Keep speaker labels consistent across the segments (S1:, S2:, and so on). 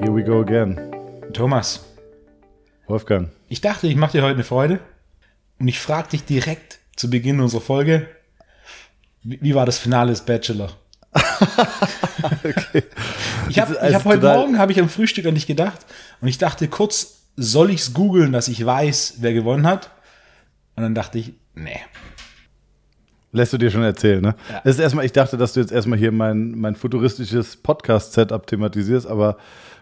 S1: Here we go again.
S2: Thomas,
S1: Wolfgang.
S2: ich dachte, ich mache dir heute eine Freude und ich frage dich direkt zu Beginn unserer Folge, wie, war das Finale des Bachelor? Ich habe
S1: also
S2: hab heute Morgen habe ich am Frühstück an dich gedacht und ich dachte kurz, soll ich es googeln, dass ich weiß, wer gewonnen hat? Und dann dachte ich, nee.
S1: Lässt du dir schon erzählen, ne?
S2: Ja.
S1: Das ist erstmal, ich dachte, dass du jetzt erstmal hier mein, mein futuristisches Podcast-Setup thematisierst, aber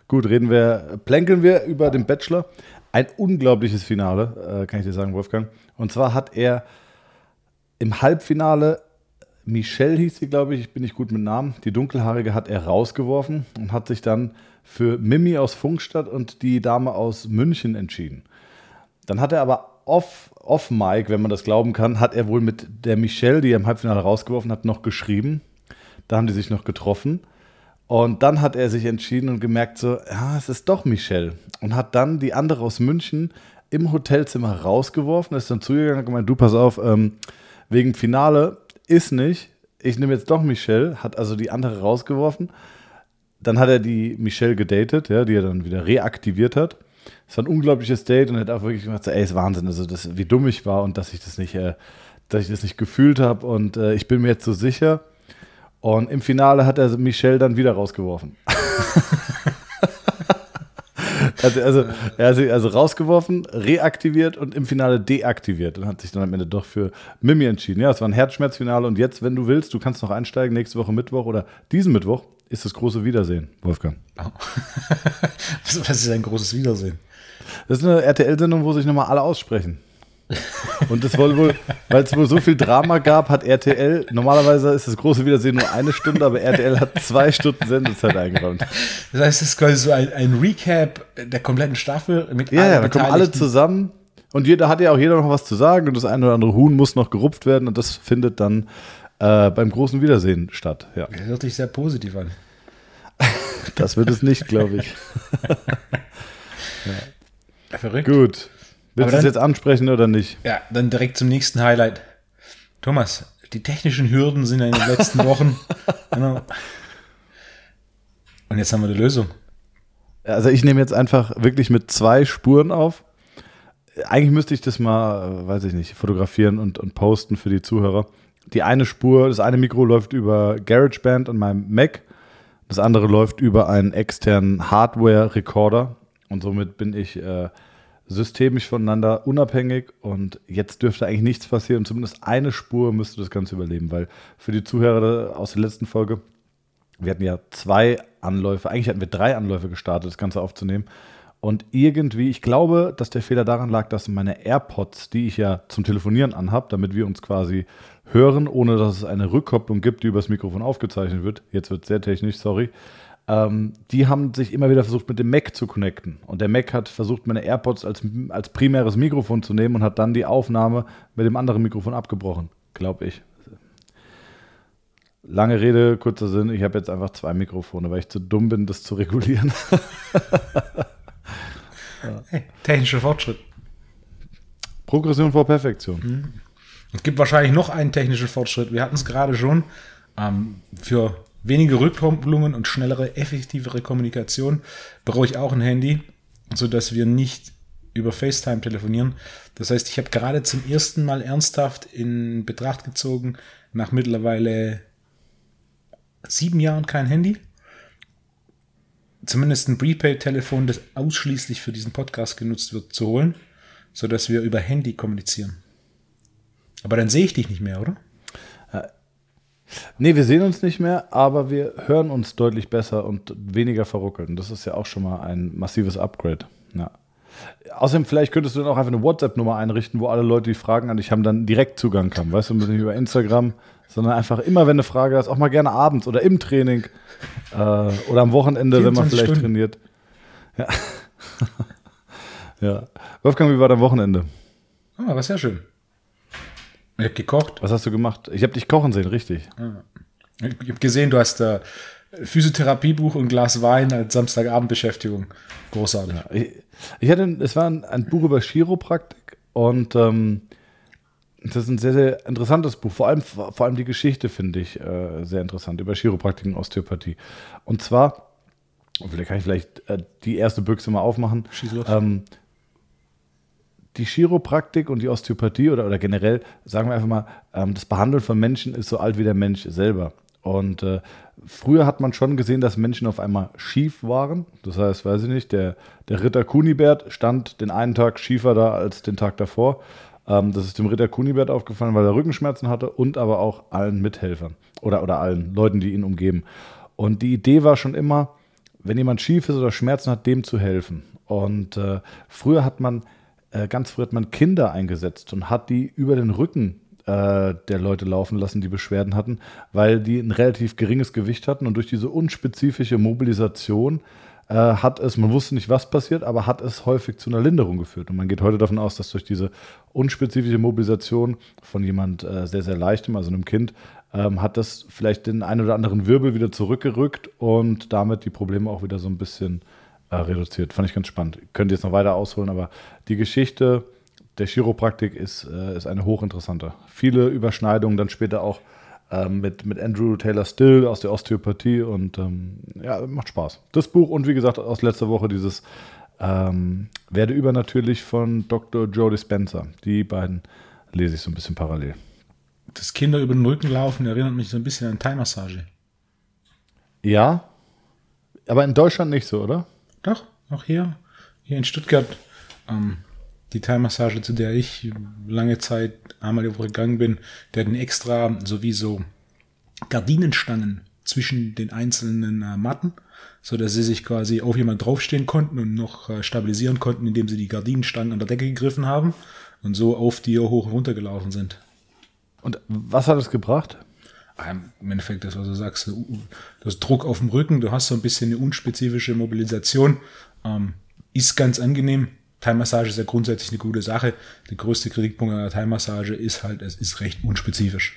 S1: gut, reden wir, plänkeln wir über den Bachelor. Ein unglaubliches Finale, äh, kann ich dir sagen, Wolfgang. Und zwar hat er im Halbfinale, Michelle hieß sie, glaube ich, ich bin nicht gut mit Namen, die dunkelhaarige hat er rausgeworfen und hat sich dann für Mimi aus Funkstadt und die Dame aus München entschieden. Dann hat er aber off, off Mic, wenn man das glauben kann, hat er wohl mit der Michelle, die er im Halbfinale rausgeworfen hat, noch geschrieben. Da haben die sich noch getroffen. Und dann hat er sich entschieden und gemerkt, so, ja, es ist doch Michelle. Und hat dann die andere aus München im Hotelzimmer rausgeworfen, ist dann zu ihr gegangen und gemeint, du pass auf, ähm, wegen Finale ist nicht. Ich nehme jetzt doch Michelle, hat also die andere rausgeworfen. Dann hat er die Michelle gedatet, ja, die er dann wieder reaktiviert hat. Es war ein unglaubliches Date und hat auch wirklich gesagt, ey, ist Wahnsinn, also das, wie dumm ich war und dass ich das nicht, äh, dass ich das nicht gefühlt habe und äh, ich bin mir jetzt so sicher. Und im Finale hat er Michelle dann wieder rausgeworfen. also, also, er hat sie also rausgeworfen, reaktiviert und im Finale deaktiviert und hat sich dann am Ende doch für Mimi entschieden. Ja, es war ein Herzschmerzfinale und jetzt, wenn du willst, du kannst noch einsteigen, nächste Woche Mittwoch oder diesen Mittwoch ist das große Wiedersehen, Wolfgang.
S2: Was was ist ein großes Wiedersehen?
S1: Das ist eine RTL-Sendung, wo sich nochmal alle aussprechen. Und das wohl wohl, weil es wohl so viel Drama gab, hat RTL, normalerweise ist das große Wiedersehen nur eine Stunde, aber RTL hat zwei Stunden Sendezeit eingeräumt.
S2: Das heißt, es ist quasi so ein, ein Recap der kompletten Staffel mit
S1: Ja, ja, da kommen alle zusammen und jeder hat ja auch jeder noch was zu sagen und das eine oder andere Huhn muss noch gerupft werden und das findet dann äh, beim großen Wiedersehen statt. Ja,
S2: Das hört sich sehr positiv an.
S1: das wird es nicht, glaube ich.
S2: Verrückt.
S1: Gut. Willst du es jetzt ansprechen oder nicht?
S2: Ja, dann direkt zum nächsten Highlight. Thomas, die technischen Hürden sind ja in den letzten Wochen. Genau. Und jetzt haben wir die Lösung.
S1: Also ich nehme jetzt einfach wirklich mit zwei Spuren auf. Eigentlich müsste ich das mal, äh, weiß ich nicht, fotografieren und, und posten für die Zuhörer. Die eine Spur, das eine Mikro läuft über GarageBand an meinem Mac. Das andere läuft über einen externen Hardware-Recorder. Und somit bin ich äh, systemisch voneinander unabhängig. Und jetzt dürfte eigentlich nichts passieren. Zumindest eine Spur müsste das Ganze überleben. Weil für die Zuhörer aus der letzten Folge, wir hatten ja zwei Anläufe, eigentlich hatten wir drei Anläufe gestartet, das Ganze aufzunehmen. Und irgendwie, ich glaube, dass der Fehler daran lag, dass meine AirPods, die ich ja zum Telefonieren anhab, damit wir uns quasi hören, ohne dass es eine Rückkopplung gibt, die übers Mikrofon aufgezeichnet wird. Jetzt wird es sehr technisch, sorry. Ähm, die haben sich immer wieder versucht, mit dem Mac zu connecten. Und der Mac hat versucht, meine AirPods als, als primäres Mikrofon zu nehmen und hat dann die Aufnahme mit dem anderen Mikrofon abgebrochen, glaube ich. Lange Rede, kurzer Sinn. Ich habe jetzt einfach zwei Mikrofone, weil ich zu dumm bin, das zu regulieren.
S2: Hey, technischer Fortschritt.
S1: Progression vor Perfektion.
S2: Es gibt wahrscheinlich noch einen technischen Fortschritt. Wir hatten es gerade schon. Ähm, für weniger Rückkopplungen und schnellere, effektivere Kommunikation brauche ich auch ein Handy, sodass wir nicht über FaceTime telefonieren. Das heißt, ich habe gerade zum ersten Mal ernsthaft in Betracht gezogen, nach mittlerweile sieben Jahren kein Handy. Zumindest ein Prepaid-Telefon, das ausschließlich für diesen Podcast genutzt wird, zu holen, sodass wir über Handy kommunizieren. Aber dann sehe ich dich nicht mehr, oder?
S1: Nee, wir sehen uns nicht mehr, aber wir hören uns deutlich besser und weniger verruckelt. Und das ist ja auch schon mal ein massives Upgrade. Ja. Außerdem, vielleicht könntest du dann auch einfach eine WhatsApp-Nummer einrichten, wo alle Leute, die Fragen an dich haben, dann direkt Zugang haben. Weißt du, nicht über Instagram, sondern einfach immer, wenn eine Frage hast, auch mal gerne abends oder im Training äh, oder am Wochenende, wenn man
S2: 24
S1: vielleicht
S2: Stunden.
S1: trainiert. Ja. ja. Wolfgang, wie war dein Wochenende?
S2: Ah, war sehr schön. Ich habe gekocht.
S1: Was hast du gemacht? Ich habe dich kochen sehen, richtig.
S2: Ich habe gesehen, du hast äh, Physiotherapiebuch und Glas Wein als Samstagabendbeschäftigung. Großartig.
S1: Ich, ich hatte, es war ein, ein Buch über Chiropraktik und ähm, das ist ein sehr, sehr interessantes Buch. Vor allem, vor allem die Geschichte finde ich äh, sehr interessant über Chiropraktik und Osteopathie. Und zwar, vielleicht kann ich vielleicht äh, die erste Büchse mal aufmachen.
S2: Schieß los.
S1: Ähm, die Chiropraktik und die Osteopathie oder, oder generell, sagen wir einfach mal, ähm, das Behandeln von Menschen ist so alt wie der Mensch selber. Und äh, früher hat man schon gesehen, dass Menschen auf einmal schief waren. Das heißt, weiß ich nicht, der, der Ritter Kunibert stand den einen Tag schiefer da als den Tag davor. Ähm, das ist dem Ritter Kunibert aufgefallen, weil er Rückenschmerzen hatte und aber auch allen Mithelfern oder, oder allen Leuten, die ihn umgeben. Und die Idee war schon immer, wenn jemand schief ist oder Schmerzen hat, dem zu helfen. Und äh, früher hat man, äh, ganz früh hat man Kinder eingesetzt und hat die über den Rücken äh, der Leute laufen lassen, die Beschwerden hatten, weil die ein relativ geringes Gewicht hatten und durch diese unspezifische Mobilisation äh, hat es, man wusste nicht, was passiert, aber hat es häufig zu einer Linderung geführt. Und man geht heute davon aus, dass durch diese unspezifische Mobilisation von jemand äh, sehr, sehr leichtem, also einem Kind, ähm, hat das vielleicht den einen oder anderen Wirbel wieder zurückgerückt und damit die Probleme auch wieder so ein bisschen äh, reduziert. Fand ich ganz spannend. Könnt ihr jetzt noch weiter ausholen, aber die Geschichte der Chiropraktik ist, äh, ist eine hochinteressante. Viele Überschneidungen dann später auch ähm, mit, mit Andrew Taylor Still aus der Osteopathie und ähm, ja, macht Spaß. Das Buch und wie gesagt aus letzter Woche dieses ähm, Werde übernatürlich von Dr. Joe Dispenza. Die beiden lese ich so ein bisschen parallel.
S2: Das Kinder über den Rücken laufen erinnert mich so ein bisschen an Thai-Massage.
S1: Ja, aber in Deutschland nicht so, oder?
S2: Doch, auch hier, hier in Stuttgart. Ähm, die Thai-Massage, zu der ich lange Zeit einmal die Woche gegangen bin, der hatten extra sowieso Gardinenstangen zwischen den einzelnen äh, Matten, so dass sie sich quasi auf jemand draufstehen konnten und noch äh, stabilisieren konnten, indem sie die Gardinenstangen an der Decke gegriffen haben und so auf dir hoch und runter gelaufen sind.
S1: Und was hat es gebracht?
S2: Im Endeffekt, das, was du sagst, du hast Druck auf dem Rücken, du hast so ein bisschen eine unspezifische Mobilisation, ähm, ist ganz angenehm, Thai-Massage ist ja grundsätzlich eine gute Sache. Der größte Kritikpunkt an der Thai-Massage ist halt, es ist recht unspezifisch.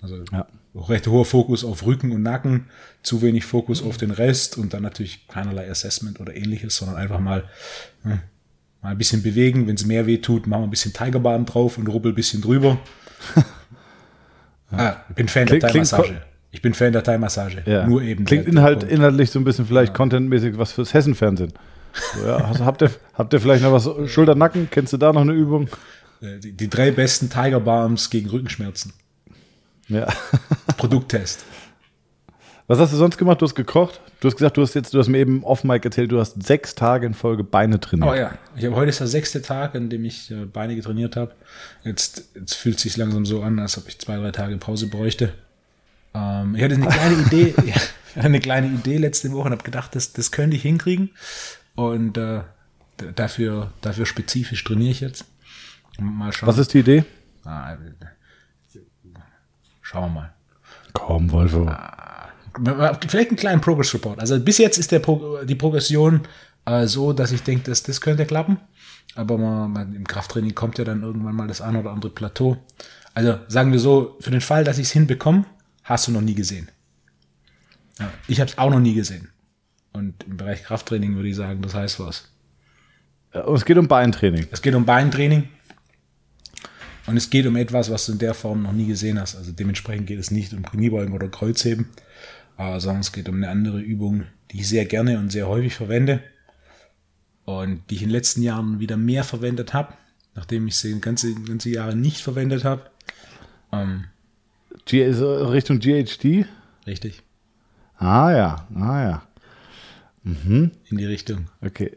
S2: Also ja. recht hoher Fokus auf Rücken und Nacken, zu wenig Fokus auf den Rest und dann natürlich keinerlei Assessment oder ähnliches, sondern einfach mal, hm, mal ein bisschen bewegen. Wenn es mehr weh tut, machen wir ein bisschen Tigerbahn drauf und rubbel ein bisschen drüber. ah, ich bin Fan Kling, der Thai-Massage. Ich bin Fan der Thai-Massage.
S1: Ja. Nur eben. Klingt Inhalt, inhaltlich so ein bisschen vielleicht ja. contentmäßig was fürs Hessen-Fernsehen. So, ja, also habt, ihr, habt ihr vielleicht noch was? Schulter-Nacken? Kennst du da noch eine Übung?
S2: Äh, die, die drei besten Tiger Balms gegen Rückenschmerzen.
S1: Ja.
S2: Produkttest.
S1: Was hast du sonst gemacht? Du hast gekocht. Du hast gesagt, du hast jetzt, du hast mir eben off Mike erzählt, du hast sechs Tage in Folge Beine trainiert.
S2: Oh ja, ich habe heute ist der sechste Tag, an dem ich äh, Beine getrainiert habe. Jetzt, jetzt fühlt es sich langsam so an, als ob ich zwei, drei Tage Pause bräuchte. Ähm, ich hatte eine kleine Idee, eine kleine Idee letzte Woche und habe gedacht, das, das könnte ich hinkriegen. Und äh, dafür, dafür spezifisch trainiere ich jetzt.
S1: Mal schauen. Was ist die Idee? Ah,
S2: schauen wir mal.
S1: Komm, Wolfo.
S2: Ah, vielleicht einen kleinen Progress Report. Also bis jetzt ist der Pro die Progression äh, so, dass ich denke, dass das könnte klappen. Aber man, man, im Krafttraining kommt ja dann irgendwann mal das ein oder andere Plateau. Also sagen wir so, für den Fall, dass ich es hinbekomme, hast du noch nie gesehen. Ja, ich habe es auch noch nie gesehen. Und im Bereich Krafttraining würde ich sagen, das heißt was.
S1: Und es geht um Beintraining.
S2: Es geht um Beintraining. Und es geht um etwas, was du in der Form noch nie gesehen hast. Also dementsprechend geht es nicht um Kniebeugen oder Kreuzheben, sondern es geht um eine andere Übung, die ich sehr gerne und sehr häufig verwende. Und die ich in den letzten Jahren wieder mehr verwendet habe, nachdem ich sie ganze, ganze Jahre nicht verwendet habe. Ähm,
S1: Richtung GHD?
S2: Richtig.
S1: Ah ja, ah ja.
S2: Mhm. in die Richtung.
S1: Okay.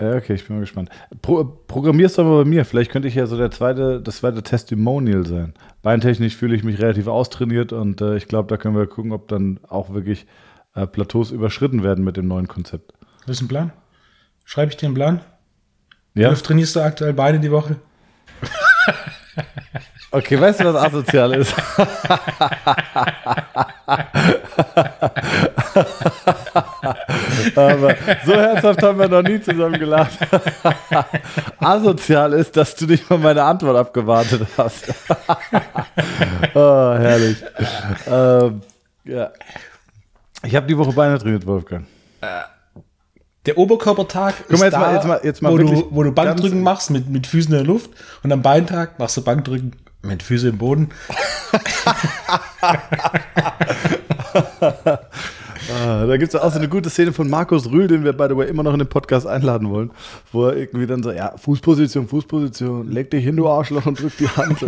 S1: Okay, ich bin mal gespannt. Pro, programmierst du aber bei mir. Vielleicht könnte ich ja so der zweite, das zweite Testimonial sein. Beintechnisch fühle ich mich relativ austrainiert und äh, ich glaube, da können wir gucken, ob dann auch wirklich äh, Plateaus überschritten werden mit dem neuen Konzept.
S2: Das ist ein Plan? Schreibe ich dir einen Plan?
S1: Ja.
S2: Wie oft trainierst du aktuell Beine die Woche?
S1: Okay, weißt du, was asozial ist? Aber so herzhaft haben wir noch nie zusammen gelacht. asozial ist, dass du nicht mal meine Antwort abgewartet hast. oh, herrlich. Ähm, ja. Ich habe die Woche Beine trainiert, Wolfgang.
S2: Der Oberkörpertag
S1: Guck mal, jetzt da, mal, jetzt mal, jetzt mal
S2: wo, du, wo du Bankdrücken machst mit, mit Füßen in der Luft und am Beintag machst du Bankdrücken Mit Füße im Boden.
S1: Ah, da gibt es auch so eine gute Szene von Markus Rühl, den wir, by the way, immer noch in den Podcast einladen wollen, wo er irgendwie dann so, ja, Fußposition, Fußposition, leg dich hin, du Arschloch, und drück die Hand.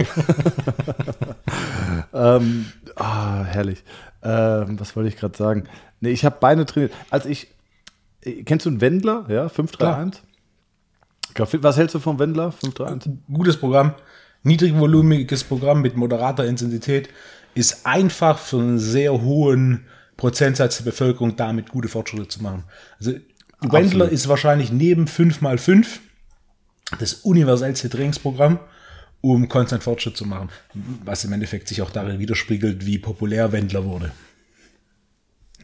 S1: ähm, ah, herrlich. Ähm, was wollte ich gerade sagen? Nee, ich habe Beine trainiert. Als ich, äh, kennst du einen Wendler? Ja, 531? Was hältst du vom Wendler? 531?
S2: Gutes Programm, niedrigvolumiges Programm mit moderater Intensität, ist einfach für einen sehr hohen Prozentsatz der Bevölkerung damit gute Fortschritte zu machen. Also Wendler ist wahrscheinlich neben 5x5 das universellste Trainingsprogramm, um konstant Fortschritt zu machen. Was im Endeffekt sich auch darin widerspiegelt, wie populär Wendler wurde.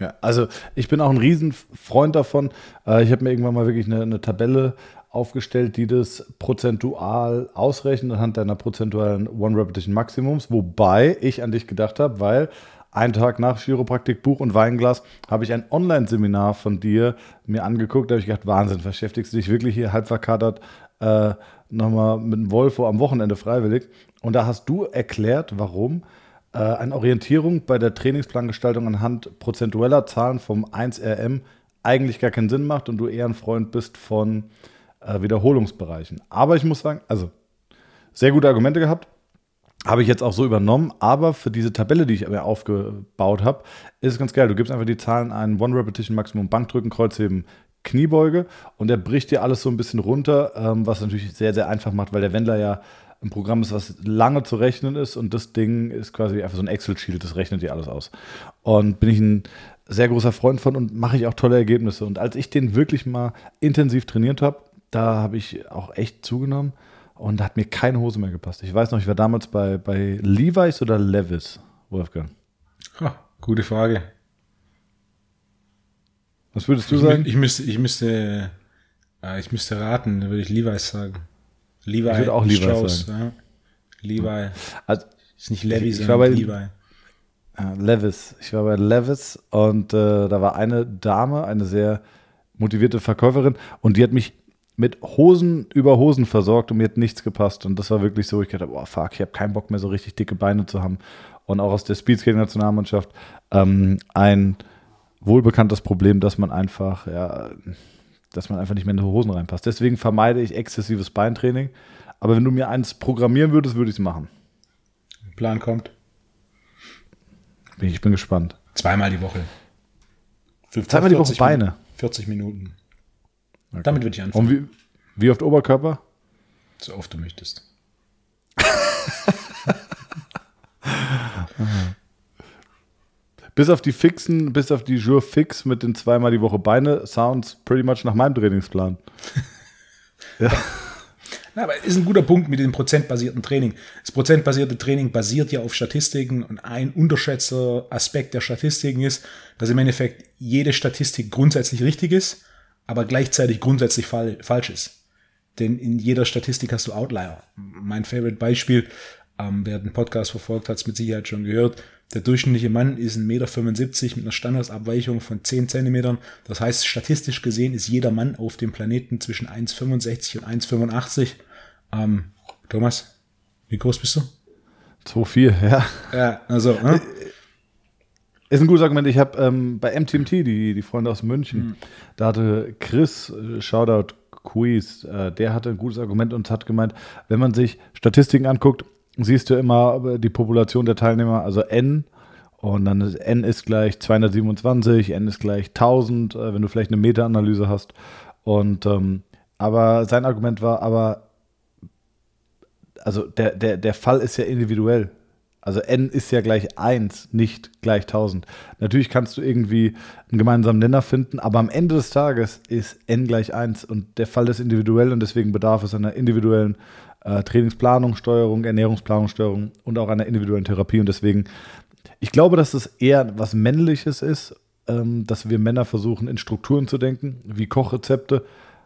S1: Ja, also ich bin auch ein Riesenfreund davon. Äh, ich habe mir irgendwann mal wirklich eine, eine, Tabelle aufgestellt, die das prozentual ausrechnet anhand deiner prozentualen One-Repetition Maximums, wobei ich an dich gedacht habe, weil einen Tag nach Chiropraktik, Buch und Weinglas, habe ich ein Online-Seminar von dir mir angeguckt. Da habe ich gedacht, Wahnsinn, beschäftigst du dich wirklich hier halb verkatert äh, nochmal mit dem Wolfo am Wochenende freiwillig. Und da hast du erklärt, warum äh, eine Orientierung bei der Trainingsplangestaltung anhand prozentueller Zahlen vom 1RM eigentlich gar keinen Sinn macht und du eher ein Freund bist von äh, Wiederholungsbereichen. Aber ich muss sagen, also sehr gute Argumente gehabt. Habe ich jetzt auch so übernommen, aber für diese Tabelle, die ich mir aufgebaut habe, ist es ganz geil. Du gibst einfach die Zahlen ein: One Repetition Maximum, Bankdrücken, Kreuzheben, Kniebeuge und der bricht dir alles so ein bisschen runter, ähm, was natürlich sehr, sehr einfach macht, weil der Wendler ja ein Programm ist, was lange zu rechnen ist und das Ding ist quasi einfach so ein Excel-Sheet, das rechnet dir alles aus. Und bin ich ein sehr großer Freund von und mache ich auch tolle Ergebnisse. Und als ich den wirklich mal intensiv trainiert habe, da habe ich auch echt zugenommen und da hat mir keine Hose mehr gepasst. Ich weiß noch, ich war damals bei, bei Levi's oder Levis, Wolfgang.
S2: Ha, gute Frage.
S1: Was würdest du ich sagen?
S2: Ich müsste, ich müsste, äh, ich müsste raten, würde ich Levi's sagen.
S1: Levi. Ich würde auch Levi Strauss, sagen.
S2: Ja. Levi. Also, ist nicht Levi,
S1: ich, ich sondern Levi. Ja, Levis. Ich war bei Levis und äh, da war eine Dame, eine sehr motivierte Verkäuferin und die hat mich mit Hosen über Hosen versorgt und mir hat nichts gepasst. Und das war wirklich so, ich dachte, boah, fuck, ich habe keinen Bock mehr, so richtig dicke Beine zu haben. Und auch aus der Speedskating-Nationalmannschaft ähm, ein wohlbekanntes Problem, dass man einfach, ja, dass man einfach nicht mehr in die Hosen reinpasst. Deswegen vermeide ich exzessives Beintraining. Aber wenn du mir eins programmieren würdest, würde ich es machen.
S2: Plan kommt.
S1: Ich bin gespannt.
S2: Zweimal die Woche.
S1: Zweimal die Woche Beine.
S2: 40 Minuten. Okay. Damit würde ich
S1: anfangen. Und wie, wie oft Oberkörper?
S2: So oft du möchtest.
S1: bis auf die fixen, bis auf die Jour fix mit den zweimal die Woche Beine, sounds pretty much nach meinem Trainingsplan.
S2: ja. Na, aber ist ein guter Punkt mit dem prozentbasierten Training. Das prozentbasierte Training basiert ja auf Statistiken und ein unterschätzter Aspekt der Statistiken ist, dass im Endeffekt jede Statistik grundsätzlich richtig ist aber gleichzeitig grundsätzlich fall, falsch ist. Denn in jeder Statistik hast du Outlier. Mein Favorite Beispiel, ähm, wer den Podcast verfolgt, hat es mit Sicherheit schon gehört. Der durchschnittliche Mann ist 1,75 Meter mit einer Standardabweichung von 10 Zentimetern. Das heißt, statistisch gesehen ist jeder Mann auf dem Planeten zwischen 1,65 und 1,85. Ähm, Thomas, wie groß bist du?
S1: 2,4, ja.
S2: Ja, also. Äh?
S1: Ist ein gutes Argument. Ich habe ähm, bei MTMT, die, die Freunde aus München, mhm. da hatte Chris, äh, Shoutout Quiz, äh, der hatte ein gutes Argument und hat gemeint, wenn man sich Statistiken anguckt, siehst du immer äh, die Population der Teilnehmer, also N, und dann ist N ist gleich 227, N ist gleich 1000, äh, wenn du vielleicht eine Meta-Analyse hast. Und ähm, aber sein Argument war, aber also der, der, der Fall ist ja individuell. Also n ist ja gleich 1, nicht gleich 1000. Natürlich kannst du irgendwie einen gemeinsamen Nenner finden, aber am Ende des Tages ist n gleich 1 und der Fall ist individuell und deswegen bedarf es einer individuellen äh, Trainingsplanungssteuerung, Ernährungsplanungssteuerung und auch einer individuellen Therapie. Und deswegen, ich glaube, dass es eher was Männliches ist, ähm, dass wir Männer versuchen, in Strukturen zu denken, wie Kochrezepte.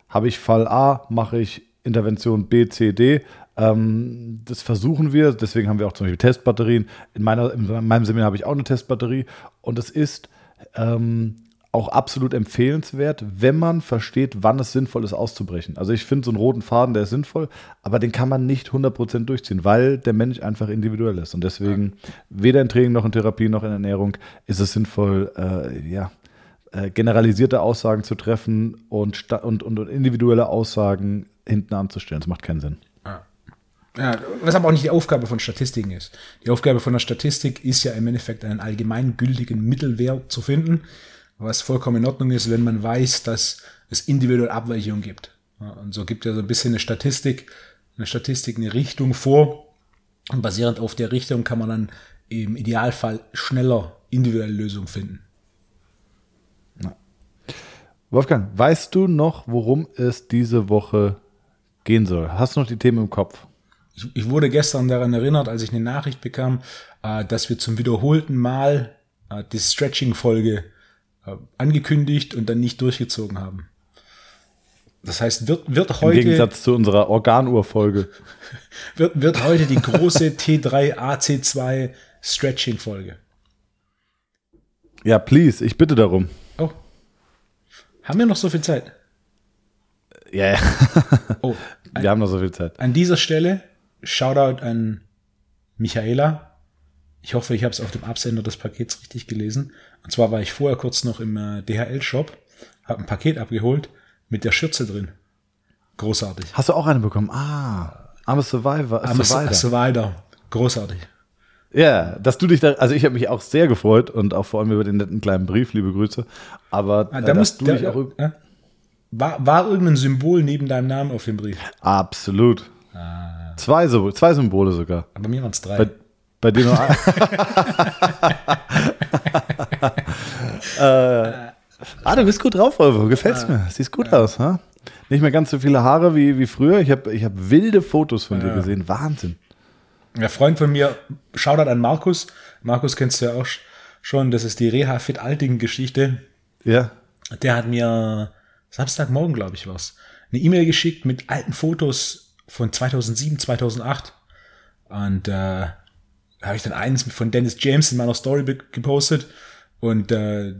S1: Habe ich Fall A, mache ich Intervention B, C, D. Ähm, das versuchen wir, deswegen haben wir auch zum Beispiel Testbatterien. In, meiner, in meinem Seminar habe ich auch eine Testbatterie und es ist ähm, auch absolut empfehlenswert, wenn man versteht, wann es sinnvoll ist, auszubrechen. Also ich finde so einen roten Faden, der ist sinnvoll, aber den kann man nicht 100% durchziehen, weil der Mensch einfach individuell ist. Und deswegen, weder in Training noch in Therapie noch in Ernährung ist es sinnvoll, äh, ja, äh, generalisierte Aussagen zu treffen und, und, und, individuelle Aussagen hinten anzustellen. Das macht keinen Sinn.
S2: Ja, was aber auch nicht die Aufgabe von Statistiken ist. Die Aufgabe von der Statistik ist ja im Endeffekt einen allgemeingültigen Mittelwert zu finden, was vollkommen in Ordnung ist, wenn man weiß, dass es individuelle Abweichungen gibt. und so gibt ja so ein bisschen eine Statistik, eine Statistik eine Richtung vor. Und basierend auf der Richtung kann man dann im Idealfall schneller individuelle Lösungen finden.
S1: Wolfgang, weißt du noch, worum es diese Woche gehen soll? Hast du noch die Themen im Kopf?
S2: Ich, ich wurde gestern daran erinnert, als ich eine Nachricht bekam, äh, dass wir zum wiederholten Mal äh, die Stretching-Folge äh, angekündigt und dann nicht durchgezogen haben. Das heißt, wird, wird heute.
S1: Im Gegensatz zu unserer Organuhr-Folge.
S2: Wird, wird heute die große T3 AC2 Stretching-Folge.
S1: Ja, please, ich bitte darum.
S2: Oh. Haben wir noch so viel Zeit?
S1: Ja, ja. oh, wir haben noch so viel Zeit.
S2: An dieser Stelle Shoutout an Michaela. Ich hoffe, ich habe es auf dem Absender des Pakets richtig gelesen. Und zwar war ich vorher kurz noch im äh, DHL-Shop, habe ein Paket abgeholt mit der Schürze drin. Großartig.
S1: Hast du auch eine bekommen? Ah, I'm Survivor.
S2: I'm Survivor. Survivor. Großartig.
S1: Ja, dass du dich da, also ich habe mich auch sehr gefreut und auch vor allem über den netten kleinen Brief, liebe Grüße. Aber
S2: ah, da musst du dich auch. Äh, war, war irgendein Symbol neben deinem Namen auf dem Brief?
S1: Absolut. Ah. Zwei, zwei Symbole sogar.
S2: Aber mir waren es drei.
S1: Bei, bei dir nur ein. äh, ah, du bist gut drauf, Volvo. Gefällt's mir. Siehst gut ja. aus. Ha? Nicht mehr ganz so viele Haare wie, wie früher. Ich habe ich hab wilde Fotos von ja. dir gesehen. Wahnsinn.
S2: Ja, Freund von mir, Shoutout an Markus. Markus kennst du ja auch schon. Das ist die Reha Fit Alting Geschichte.
S1: Ja.
S2: Der hat mir Samstagmorgen, glaube ich, was, eine E-Mail geschickt mit alten Fotos von 2007, 2008. Und äh, da habe ich dann eins von Dennis James in meiner Story gepostet. Und äh,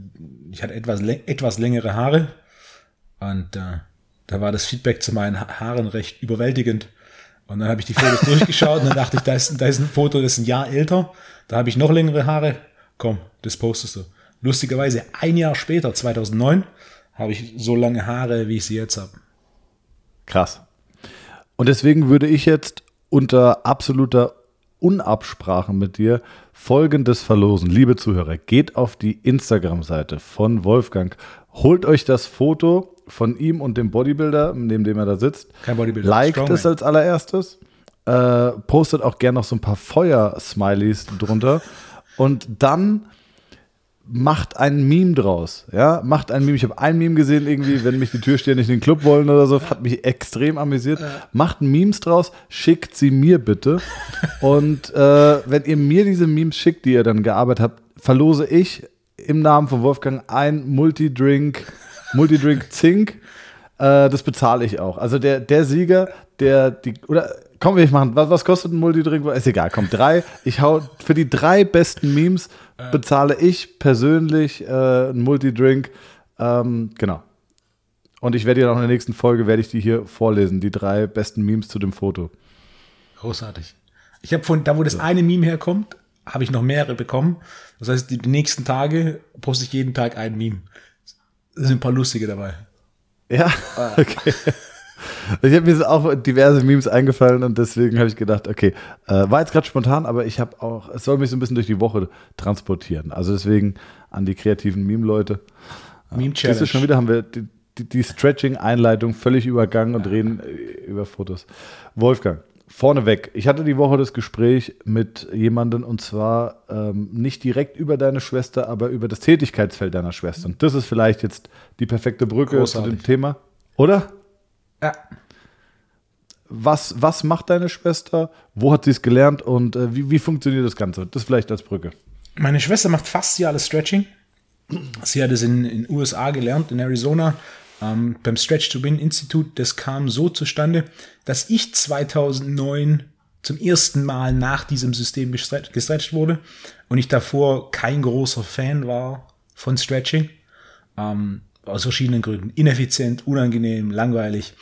S2: ich hatte etwas, etwas längere Haare. Und äh, da war das Feedback zu meinen Haaren recht überwältigend. Und dann habe ich die Fotos durchgeschaut und dann dachte ich, da ist, da ist ein Foto, das ist ein Jahr älter. Da habe ich noch längere Haare. Komm, das postest du. Lustigerweise ein Jahr später, 2009, habe ich so lange Haare, wie ich sie jetzt habe.
S1: Krass. Und deswegen würde ich jetzt unter absoluter Unabsprache mit dir folgendes verlosen. Liebe Zuhörer, geht auf die Instagram-Seite von Wolfgang, holt euch das Foto von ihm und dem Bodybuilder, neben dem er da sitzt.
S2: Kein Bodybuilder.
S1: Liked Strongman. es als allererstes. Äh, postet auch gerne noch so ein paar Feuer-Smileys drunter. und dann macht ein Meme draus. Ja, macht ein Meme. Ich habe ein Meme gesehen, irgendwie, wenn mich die Türsteher nicht in den Club wollen oder so, hat mich extrem amüsiert. Macht Memes draus, schickt sie mir bitte. Und äh, wenn ihr mir diese Memes schickt, die ihr dann gearbeitet habt, verlose ich im Namen von Wolfgang ein Multidrink, Multidrink Zink. Äh, das bezahle ich auch. Also der, der Sieger, der die, oder komm, wir machen, was, was kostet ein Multidrink? Ist egal, komm, drei. Ich hau für die drei besten Memes bezahle ich persönlich äh, einen Multidrink. Ähm, genau. Und ich werde ja auch in der nächsten Folge, werde ich die hier vorlesen, die drei besten Memes zu dem Foto.
S2: Großartig. Ich habe von, da wo das ja. eine Meme herkommt, habe ich noch mehrere bekommen. Das heißt, die nächsten Tage poste ich jeden Tag ein Meme. Da sind ein paar lustige dabei.
S1: Ja, ah. okay. Ich habe mir auch diverse Memes eingefallen und deswegen habe ich gedacht, okay, äh, war jetzt gerade spontan, aber ich habe auch, es soll mich so ein bisschen durch die Woche transportieren. Also deswegen an die kreativen Meme-Leute.
S2: Meme Challenge.
S1: Siehst du, schon wieder haben wir die, die, die Stretching-Einleitung völlig übergangen und reden äh, über Fotos. Wolfgang, vorneweg, ich hatte die Woche das Gespräch mit jemandem und zwar ähm, nicht direkt über deine Schwester, aber über das Tätigkeitsfeld deiner Schwester. Und das ist vielleicht jetzt die perfekte Brücke Großartig. zu dem Thema, oder?
S2: Ja.
S1: Was, was macht deine Schwester? Wo hat sie es gelernt und äh, wie, wie funktioniert das Ganze? Das vielleicht als Brücke.
S2: Meine Schwester macht fast alles Stretching. Sie hat es in den USA gelernt, in Arizona, ähm, beim Stretch to Win Institut. Das kam so zustande, dass ich 2009 zum ersten Mal nach diesem System gestretcht, gestretcht wurde und ich davor kein großer Fan war von Stretching. Ähm, aus verschiedenen Gründen. Ineffizient, unangenehm, langweilig.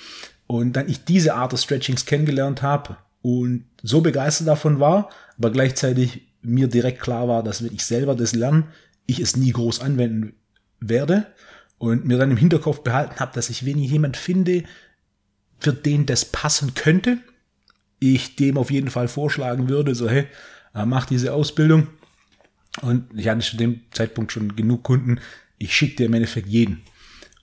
S2: Und dann ich diese Art des Stretchings kennengelernt habe und so begeistert davon war, aber gleichzeitig mir direkt klar war, dass wenn ich selber das lerne, ich es nie groß anwenden werde und mir dann im Hinterkopf behalten habe, dass ich, wenn ich jemand finde, für den das passen könnte, ich dem auf jeden Fall vorschlagen würde, so hey, äh, mach diese Ausbildung. Und ich hatte zu dem Zeitpunkt schon genug Kunden, ich schicke dir im Endeffekt jeden.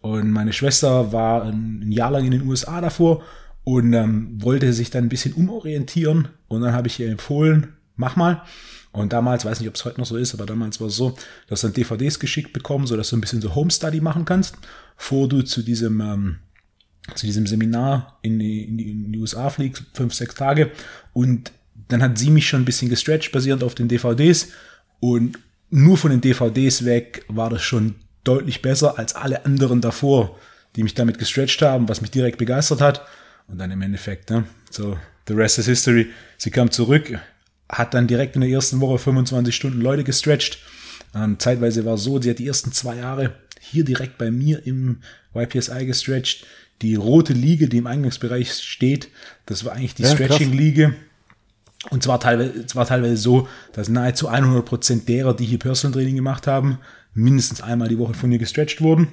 S2: Und meine Schwester war ein Jahr lang in den USA davor und ähm, wollte sich dann ein bisschen umorientieren. Und dann habe ich ihr empfohlen, mach mal. Und damals, weiß nicht, ob es heute noch so ist, aber damals war es so, dass du dann DVDs geschickt bekommen, so dass du ein bisschen so Home Study machen kannst, bevor du zu diesem ähm, zu diesem Seminar in die, in die, in die USA fliegst, fünf, sechs Tage. Und dann hat sie mich schon ein bisschen gestretched, basierend auf den DVDs. Und nur von den DVDs weg war das schon deutlich besser als alle anderen davor, die mich damit gestretched haben, was mich direkt begeistert hat. Und dann im Endeffekt, ne, so, the rest is history. Sie kam zurück, hat dann direkt in der ersten Woche 25 Stunden Leute gestretched. Ähm, zeitweise war es so, sie hat die ersten zwei Jahre hier direkt bei mir im YPSI gestretched. Die rote Liege, die im Eingangsbereich steht, das war eigentlich die ja, Stretching-Liege. Und zwar teilweise, zwar teilweise so, dass nahezu 100 Prozent derer, die hier Personal Training gemacht haben, mindestens einmal die Woche von ihr gestretched wurden.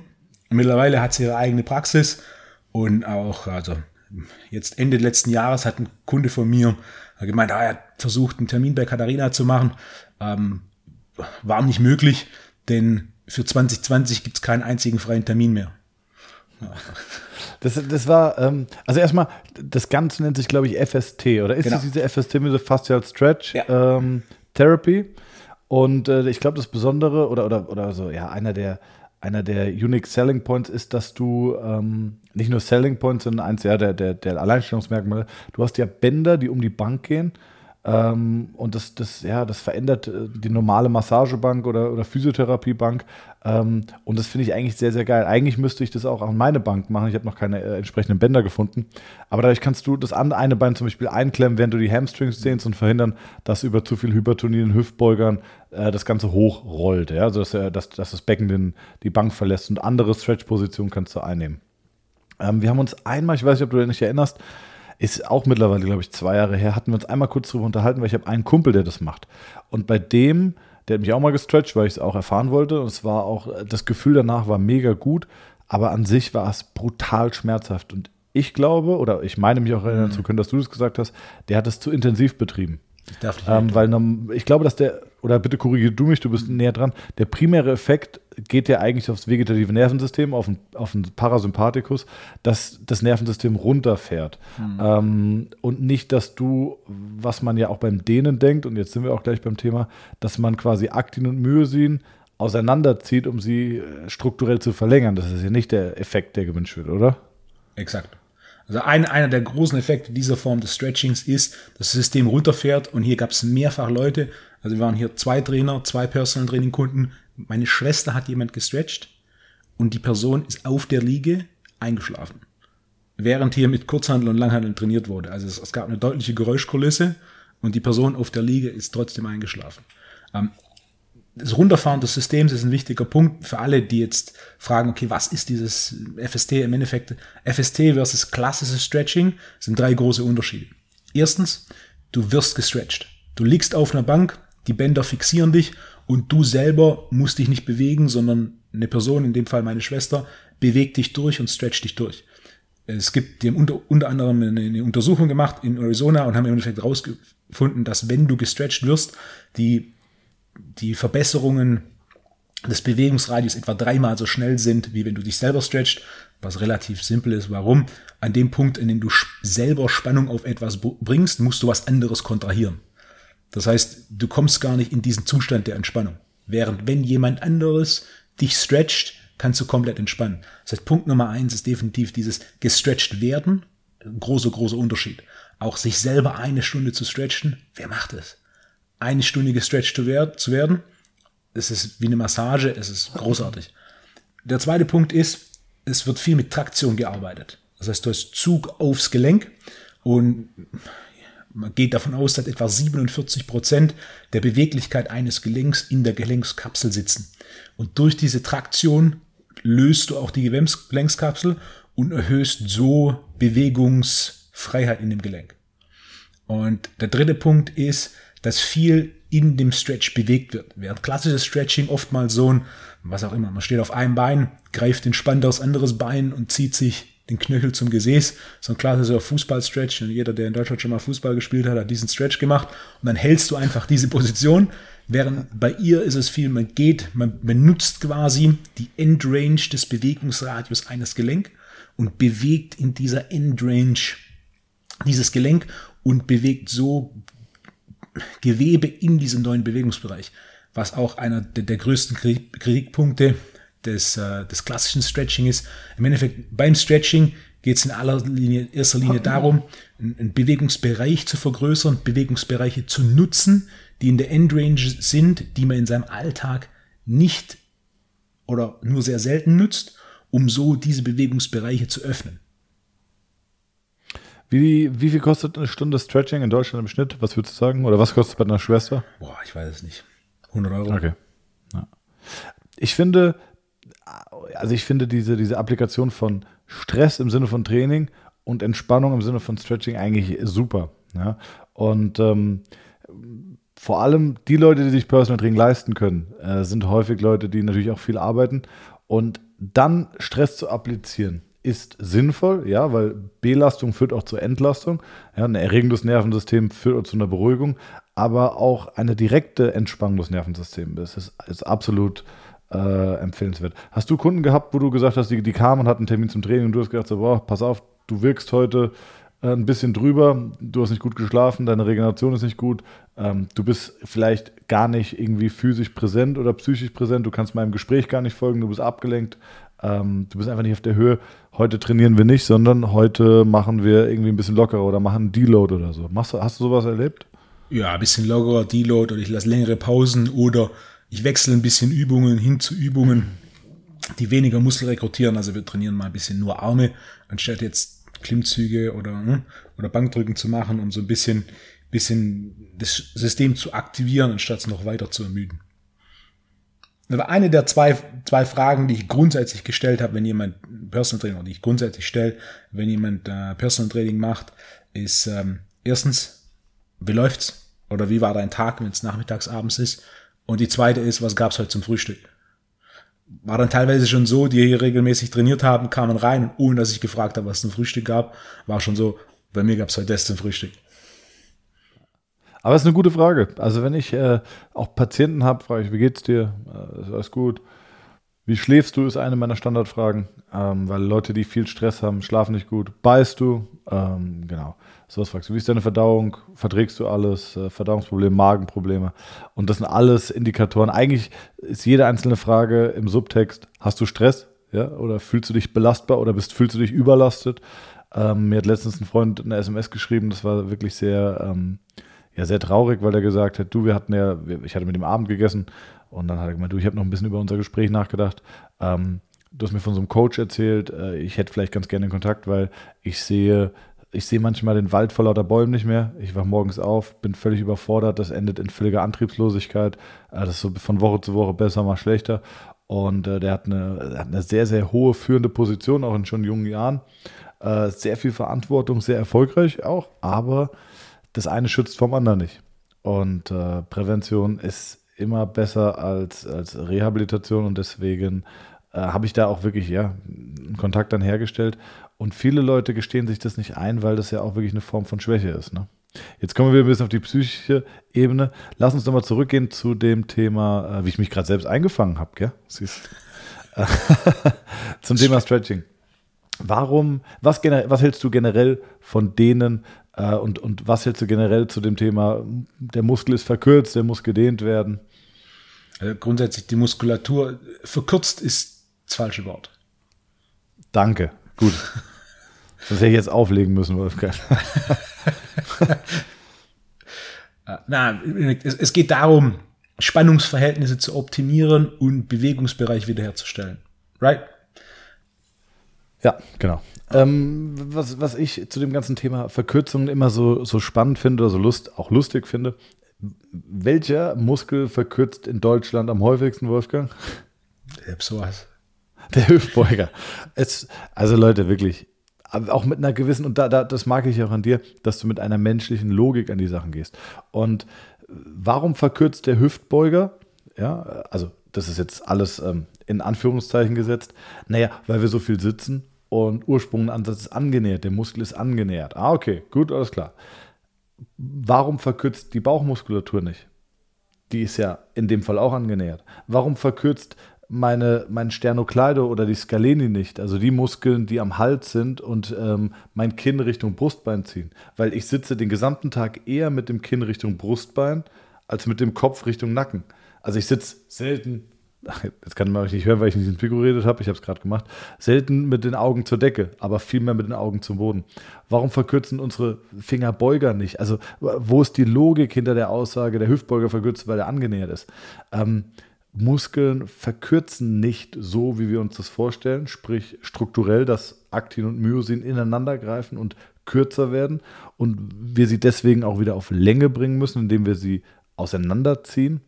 S2: Mittlerweile hat sie ihre eigene Praxis und auch, also jetzt Ende letzten Jahres hat ein Kunde von mir gemeint, ah, er hat versucht, einen Termin bei Katharina zu machen. Ähm, war nicht möglich, denn für 2020 gibt es keinen einzigen freien Termin mehr.
S1: Das, das war, ähm, also erstmal, das Ganze nennt sich, glaube ich, FST, oder ist genau. es diese FST, diese Fascial Stretch ja. ähm, Therapy? Und äh, ich glaube, das Besondere oder, oder, oder so, ja, einer der, einer der Unique Selling Points ist, dass du ähm, nicht nur Selling Points, sondern eins ja, der, der, der Alleinstellungsmerkmale, du hast ja Bänder, die um die Bank gehen ähm, und das, das, ja, das verändert äh, die normale Massagebank oder, oder Physiotherapiebank. Ähm, und das finde ich eigentlich sehr, sehr geil. Eigentlich müsste ich das auch an meine Bank machen. Ich habe noch keine äh, entsprechenden Bänder gefunden. Aber dadurch kannst du das eine Bein zum Beispiel einklemmen, während du die Hamstrings dehnst und verhindern, dass über zu viel Hypertonie in Hüftbeugern äh, das Ganze hochrollt. Ja? Also, dass, äh, dass, dass das Becken den, die Bank verlässt und andere Stretch-Positionen kannst du einnehmen. Ähm, wir haben uns einmal, ich weiß nicht, ob du dich erinnerst, ist auch mittlerweile, glaube ich, zwei Jahre her, hatten wir uns einmal kurz darüber unterhalten, weil ich habe einen Kumpel, der das macht. Und bei dem, der hat mich auch mal gestretched, weil ich es auch erfahren wollte. Und es war auch, das Gefühl danach war mega gut, aber an sich war es brutal schmerzhaft. Und ich glaube, oder ich meine mich auch erinnern mhm. zu können, dass du das gesagt hast, der hat es zu intensiv betrieben. Ich darf nicht ähm, weil ich glaube, dass der, oder bitte korrigiere du mich, du bist mhm. näher dran, der primäre Effekt geht ja eigentlich aufs vegetative Nervensystem, auf den, auf den Parasympathikus, dass das Nervensystem runterfährt. Mhm. Ähm, und nicht, dass du, was man ja auch beim Dehnen denkt, und jetzt sind wir auch gleich beim Thema, dass man quasi Aktin und Myosin auseinanderzieht, um sie äh, strukturell zu verlängern. Das ist ja nicht der Effekt, der gewünscht wird, oder?
S2: Exakt. Also ein, einer der großen Effekte dieser Form des Stretchings ist, dass das System runterfährt und hier gab es mehrfach Leute, also wir waren hier zwei Trainer, zwei Personal Training Kunden, meine Schwester hat jemand gestretcht und die Person ist auf der Liege eingeschlafen. Während hier mit Kurzhandel und Langhandel trainiert wurde. Also es, es, gab eine deutliche Geräuschkulisse und die Person auf der Liege ist trotzdem eingeschlafen. Ähm, das Runterfahren des Systems ist ein wichtiger Punkt für alle, die jetzt fragen, okay, was ist dieses FST im Endeffekt? FST versus klassisches Stretching sind drei große Unterschiede. Erstens, du wirst gestretched. Du liegst auf einer Bank, die Bänder fixieren dich und du selber musst dich nicht bewegen, sondern eine Person, in dem Fall meine Schwester, bewegt dich durch und stretcht dich durch. Es gibt, die haben unter, unter anderem eine, eine Untersuchung gemacht in Arizona und haben im Endeffekt herausgefunden, dass wenn du gestretched wirst, die, die Verbesserungen des Bewegungsradius etwa dreimal so schnell sind, wie wenn du dich selber stretcht, was relativ simpel ist. Warum? An dem Punkt, in dem du selber Spannung auf etwas bringst, musst du was anderes kontrahieren. Das heißt, du kommst gar nicht in diesen Zustand der Entspannung. Während wenn jemand anderes dich stretcht, kannst du komplett entspannen. Das heißt, Punkt Nummer eins ist definitiv dieses gestretched werden. Großer, großer Unterschied. Auch sich selber eine Stunde zu stretchen, wer macht es? Eine Stunde gestretched zu werden, es ist wie eine Massage, es ist großartig. Der zweite Punkt ist, es wird viel mit Traktion gearbeitet. Das heißt, du hast Zug aufs Gelenk und man geht davon aus, dass etwa 47 Prozent der Beweglichkeit eines Gelenks in der Gelenkskapsel sitzen. Und durch diese Traktion löst du auch die Gelenkkapsel und erhöhst so Bewegungsfreiheit in dem Gelenk. Und der dritte Punkt ist, dass viel in dem Stretch bewegt wird. Während klassisches Stretching oftmals so ein, was auch immer, man steht auf einem Bein, greift entspannt aufs anderes Bein und zieht sich den Knöchel zum Gesäß. So ein klassischer Fußball-Stretch. Und jeder, der in Deutschland schon mal Fußball gespielt hat, hat diesen Stretch gemacht. Und dann hältst du einfach diese Position. Während bei ihr ist es viel, man geht, man benutzt quasi die Endrange des Bewegungsradius eines Gelenk und bewegt in dieser Endrange dieses Gelenk und bewegt so Gewebe in diesem neuen Bewegungsbereich, was auch einer der, der größten Kritikpunkte des, äh, des klassischen Stretching ist. Im Endeffekt beim Stretching geht es in aller Linie, erster Linie darum, einen Bewegungsbereich zu vergrößern, Bewegungsbereiche zu nutzen, die in der Endrange sind, die man in seinem Alltag nicht oder nur sehr selten nutzt, um so diese Bewegungsbereiche zu öffnen.
S1: Wie, wie viel kostet eine Stunde Stretching in Deutschland im Schnitt? Was würdest du sagen? Oder was kostet bei deiner Schwester?
S2: Boah, ich weiß es nicht. 100 Euro.
S1: Okay. Ja. Ich finde, also ich finde diese, diese Applikation von Stress im Sinne von Training und Entspannung im Sinne von Stretching eigentlich super. Ja? Und ähm, vor allem die Leute, die sich Personal Training leisten können, äh, sind häufig Leute, die natürlich auch viel arbeiten. Und dann Stress zu applizieren, ist sinnvoll, ja, weil Belastung führt auch zur Entlastung. Ja, ein erregendes Nervensystem führt auch zu einer Beruhigung, aber auch eine direkte Entspannung des Nervensystems. Das ist, ist absolut äh, empfehlenswert. Hast du Kunden gehabt, wo du gesagt hast, die, die kamen und hatten einen Termin zum Training und du hast gedacht, so, boah, pass auf, du wirkst heute äh, ein bisschen drüber, du hast nicht gut geschlafen, deine Regeneration ist nicht gut, ähm, du bist vielleicht gar nicht irgendwie physisch präsent oder psychisch präsent, du kannst meinem Gespräch gar nicht folgen, du bist abgelenkt, ähm, du bist einfach nicht auf der Höhe. Heute trainieren wir nicht, sondern heute machen wir irgendwie ein bisschen lockerer oder machen Deload oder so. Machst, hast du sowas erlebt?
S2: Ja, ein bisschen lockerer, Deload oder ich lasse längere Pausen oder ich wechsle ein bisschen Übungen hin zu Übungen, die weniger Muskel rekrutieren. Also wir trainieren mal ein bisschen nur Arme, anstatt jetzt Klimmzüge oder, hm, oder Bankdrücken zu machen, um so ein bisschen, bisschen das System zu aktivieren, anstatt es noch weiter zu ermüden. Aber eine der zwei, zwei Fragen, die ich grundsätzlich gestellt habe, wenn jemand Personal Training, die ich grundsätzlich stelle, wenn jemand äh, Personal Training macht, ist ähm, erstens, wie läuft's? Oder wie war dein Tag, wenn es nachmittags, abends ist? Und die zweite ist, was gab's heute zum Frühstück? War dann teilweise schon so, die hier regelmäßig trainiert haben, kamen rein, ohne dass ich gefragt habe, was es zum Frühstück gab, war schon so, bei mir gab's heute das zum Frühstück.
S1: Aber es ist eine gute Frage. Also wenn ich äh, auch Patienten habe, frage ich, wie geht's dir? Äh, ist alles gut? Wie schläfst du, ist eine meiner Standardfragen, ähm, weil Leute, die viel Stress haben, schlafen nicht gut. Beißt du? Ähm, genau. So was fragst du. Wie ist deine Verdauung? Verträgst du alles? Äh, Verdauungsprobleme, Magenprobleme? Und das sind alles Indikatoren. Eigentlich ist jede einzelne Frage im Subtext, hast du Stress? Ja? Oder fühlst du dich belastbar oder bist, fühlst du dich überlastet? Ähm, mir hat letztens ein Freund eine SMS geschrieben, das war wirklich sehr, ähm, ja, sehr traurig, weil er gesagt hat, du, wir hatten ja, ich hatte mit dem Abend gegessen und dann hat er gemeint, du, ich habe noch ein bisschen über unser Gespräch nachgedacht. Ähm, du hast mir von so einem Coach erzählt, äh, ich hätte vielleicht ganz gerne den Kontakt, weil ich sehe, ich sehe manchmal den Wald vor lauter Bäumen nicht mehr. Ich wache morgens auf, bin völlig überfordert, das endet in völliger Antriebslosigkeit. Äh, das ist so von Woche zu Woche besser, mal schlechter. Und äh, der hat eine, hat eine sehr, sehr hohe führende Position, auch in schon jungen Jahren. Äh, sehr viel Verantwortung, sehr erfolgreich auch, aber das eine schützt vom anderen nicht. Und äh, Prävention ist immer besser als, als Rehabilitation und deswegen äh, habe ich da auch wirklich ja, einen Kontakt dann hergestellt. Und viele Leute gestehen sich das nicht ein, weil das ja auch wirklich eine Form von Schwäche ist. Ne? Jetzt kommen wir ein bisschen auf die psychische Ebene. Lass uns nochmal zurückgehen zu dem Thema, äh, wie ich mich gerade selbst eingefangen habe. Zum Thema Stretching. Warum, was, was hältst du generell von denen, äh, und, und was hältst du generell zu dem Thema, der Muskel ist verkürzt, der muss gedehnt werden?
S2: Also grundsätzlich die Muskulatur, verkürzt ist das falsche Wort.
S1: Danke, gut. Das hätte ich jetzt auflegen müssen, Wolfgang.
S2: Äh, na, es, es geht darum, Spannungsverhältnisse zu optimieren und Bewegungsbereich wiederherzustellen. Right?
S1: Ja, genau. Ähm, was, was ich zu dem ganzen Thema Verkürzungen immer so, so spannend finde, oder so lust, auch lustig finde, welcher Muskel verkürzt in Deutschland am häufigsten, Wolfgang?
S2: Ich hab sowas.
S1: Der Hüftbeuger. Es, also Leute, wirklich, auch mit einer gewissen, und da, da, das mag ich auch an dir, dass du mit einer menschlichen Logik an die Sachen gehst. Und warum verkürzt der Hüftbeuger? Ja, also das ist jetzt alles ähm, in Anführungszeichen gesetzt. Naja, weil wir so viel sitzen und Ursprungenansatz ist angenähert, der Muskel ist angenähert. Ah, okay, gut, alles klar. Warum verkürzt die Bauchmuskulatur nicht? Die ist ja in dem Fall auch angenähert. Warum verkürzt meine, mein Sternokleido oder die Scaleni nicht, also die Muskeln, die am Hals sind und ähm, mein Kinn Richtung Brustbein ziehen. Weil ich sitze den gesamten Tag eher mit dem Kinn Richtung Brustbein als mit dem Kopf Richtung Nacken. Also ich sitze selten, jetzt kann man mich nicht hören, weil ich nicht ins Mikro geredet habe, ich habe es gerade gemacht, selten mit den Augen zur Decke, aber vielmehr mit den Augen zum Boden. Warum verkürzen unsere Fingerbeuger nicht? Also wo ist die Logik hinter der Aussage, der Hüftbeuger verkürzt, weil er angenähert ist? Ähm, Muskeln verkürzen nicht so, wie wir uns das vorstellen, sprich strukturell, dass Aktin und Myosin ineinander greifen und kürzer werden und wir sie deswegen auch wieder auf Länge bringen müssen, indem wir sie auseinanderziehen.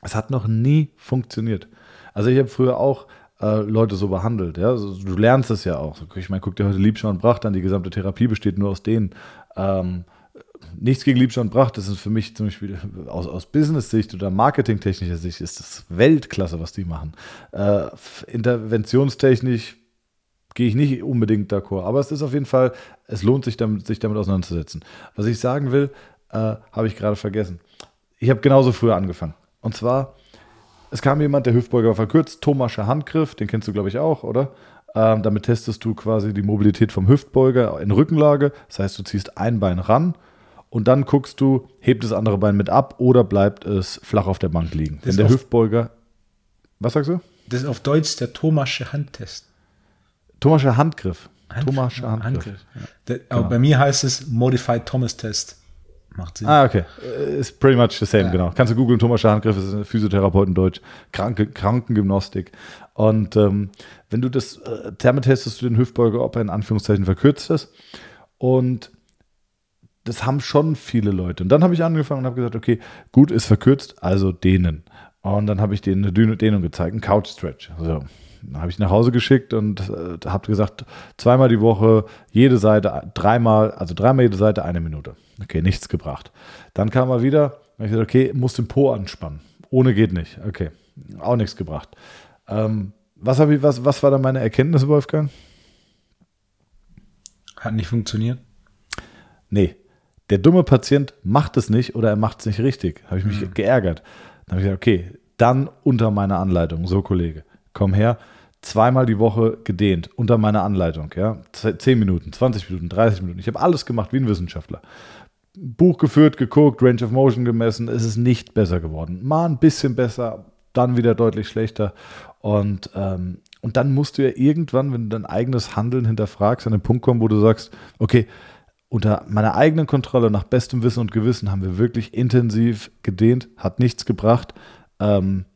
S1: Es hat noch nie funktioniert. Also ich habe früher auch äh, Leute so behandelt. Ja? Du lernst es ja auch. Ich meine, guck dir heute Liebschau und Bracht an, die gesamte Therapie besteht nur aus denen. Ähm, nichts gegen Liebschau und Pracht, das ist für mich zum Beispiel aus, aus Business-Sicht oder marketingtechnischer Sicht ist das Weltklasse, was die machen. Äh, interventionstechnisch gehe ich nicht unbedingt d'accord, aber es ist auf jeden Fall, es lohnt sich damit, sich damit auseinanderzusetzen. Was ich sagen will, äh, habe ich gerade vergessen. Ich habe genauso früher angefangen. Und zwar, es kam jemand, der Hüftbeuger verkürzt, Thomascher Handgriff, den kennst du, glaube ich, auch, oder? Ähm, damit testest du quasi die Mobilität vom Hüftbeuger in Rückenlage. Das heißt, du ziehst ein Bein ran und dann guckst du, hebt das andere Bein mit ab oder bleibt es flach auf der Bank liegen. Das Wenn der Hüftbeuger. Was sagst du?
S2: Das ist auf Deutsch der Thomasche Handtest.
S1: Thomasche Handgriff.
S2: Handgriff. Thomasche Handgriff. Handgriff. Ja. Der, aber genau. bei mir heißt es Modified Thomas Test.
S1: Macht Sinn. Ah, okay. Ist pretty much the same, ja. genau. Kannst du googeln, Thomas Handgriff ist ein Physiotherapeut in Deutsch, Kranke, Krankengymnostik. Und ähm, wenn du das, äh, testest du den Hüftbeuger, ob er in Anführungszeichen verkürzt ist. Und das haben schon viele Leute. Und dann habe ich angefangen und habe gesagt, okay, gut, ist verkürzt, also dehnen. Und dann habe ich denen eine Dehnung gezeigt, einen Couch Stretch. Also, dann habe ich nach Hause geschickt und äh, habe gesagt, zweimal die Woche, jede Seite, dreimal, also dreimal jede Seite eine Minute. Okay, nichts gebracht. Dann kam er wieder, habe ich gesagt, okay, muss den Po anspannen. Ohne geht nicht. Okay, auch nichts gebracht. Ähm, was, ich, was, was war dann meine Erkenntnis, Wolfgang?
S2: Hat nicht funktioniert?
S1: Nee, der dumme Patient macht es nicht oder er macht es nicht richtig. Habe ich mich mhm. geärgert. Dann habe ich gesagt, okay, dann unter meiner Anleitung. So, Kollege, komm her. Zweimal die Woche gedehnt, unter meiner Anleitung. Ja? 10 Minuten, 20 Minuten, 30 Minuten. Ich habe alles gemacht wie ein Wissenschaftler. Buch geführt, geguckt, Range of Motion gemessen. Es ist nicht besser geworden. Mal ein bisschen besser, dann wieder deutlich schlechter. Und, ähm, und dann musst du ja irgendwann, wenn du dein eigenes Handeln hinterfragst, an den Punkt kommen, wo du sagst, okay, unter meiner eigenen Kontrolle, nach bestem Wissen und Gewissen, haben wir wirklich intensiv gedehnt, hat nichts gebracht. Ähm,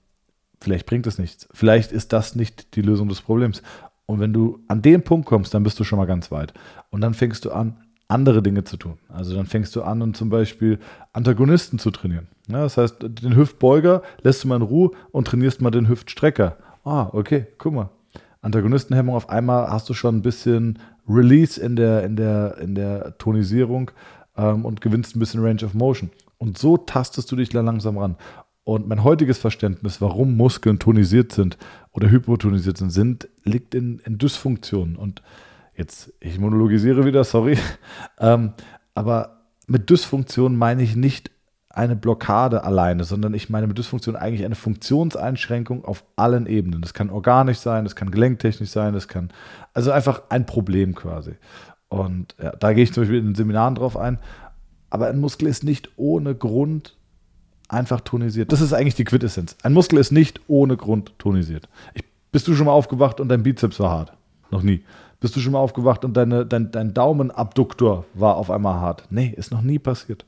S1: vielleicht bringt es nichts. Vielleicht ist das nicht die Lösung des Problems. Und wenn du an den Punkt kommst, dann bist du schon mal ganz weit. Und dann fängst du an, andere Dinge zu tun. Also dann fängst du an, zum Beispiel Antagonisten zu trainieren. Ja, das heißt, den Hüftbeuger lässt du mal in Ruhe und trainierst mal den Hüftstrecker. Ah, okay, guck mal. Antagonistenhemmung, auf einmal hast du schon ein bisschen Release in der, in der, in der Tonisierung ähm, und gewinnst ein bisschen Range of Motion. Und so tastest du dich langsam ran. Und mein heutiges Verständnis, warum Muskeln tonisiert sind oder hypotonisiert sind, sind liegt in, in Dysfunktionen. Und jetzt, ich monologisiere wieder, sorry. Ähm, aber mit Dysfunktion meine ich nicht eine Blockade alleine, sondern ich meine mit Dysfunktion eigentlich eine Funktionseinschränkung auf allen Ebenen. Das kann organisch sein, das kann gelenktechnisch sein, das kann also einfach ein Problem quasi. Und ja, da gehe ich zum Beispiel in den Seminaren drauf ein. Aber ein Muskel ist nicht ohne Grund einfach tonisiert. Das ist eigentlich die Quintessenz. Ein Muskel ist nicht ohne Grund tonisiert. Ich, bist du schon mal aufgewacht und dein Bizeps war hart? Noch nie. Bist du schon mal aufgewacht und deine, dein, dein Daumenabduktor war auf einmal hart? Nee, ist noch nie passiert.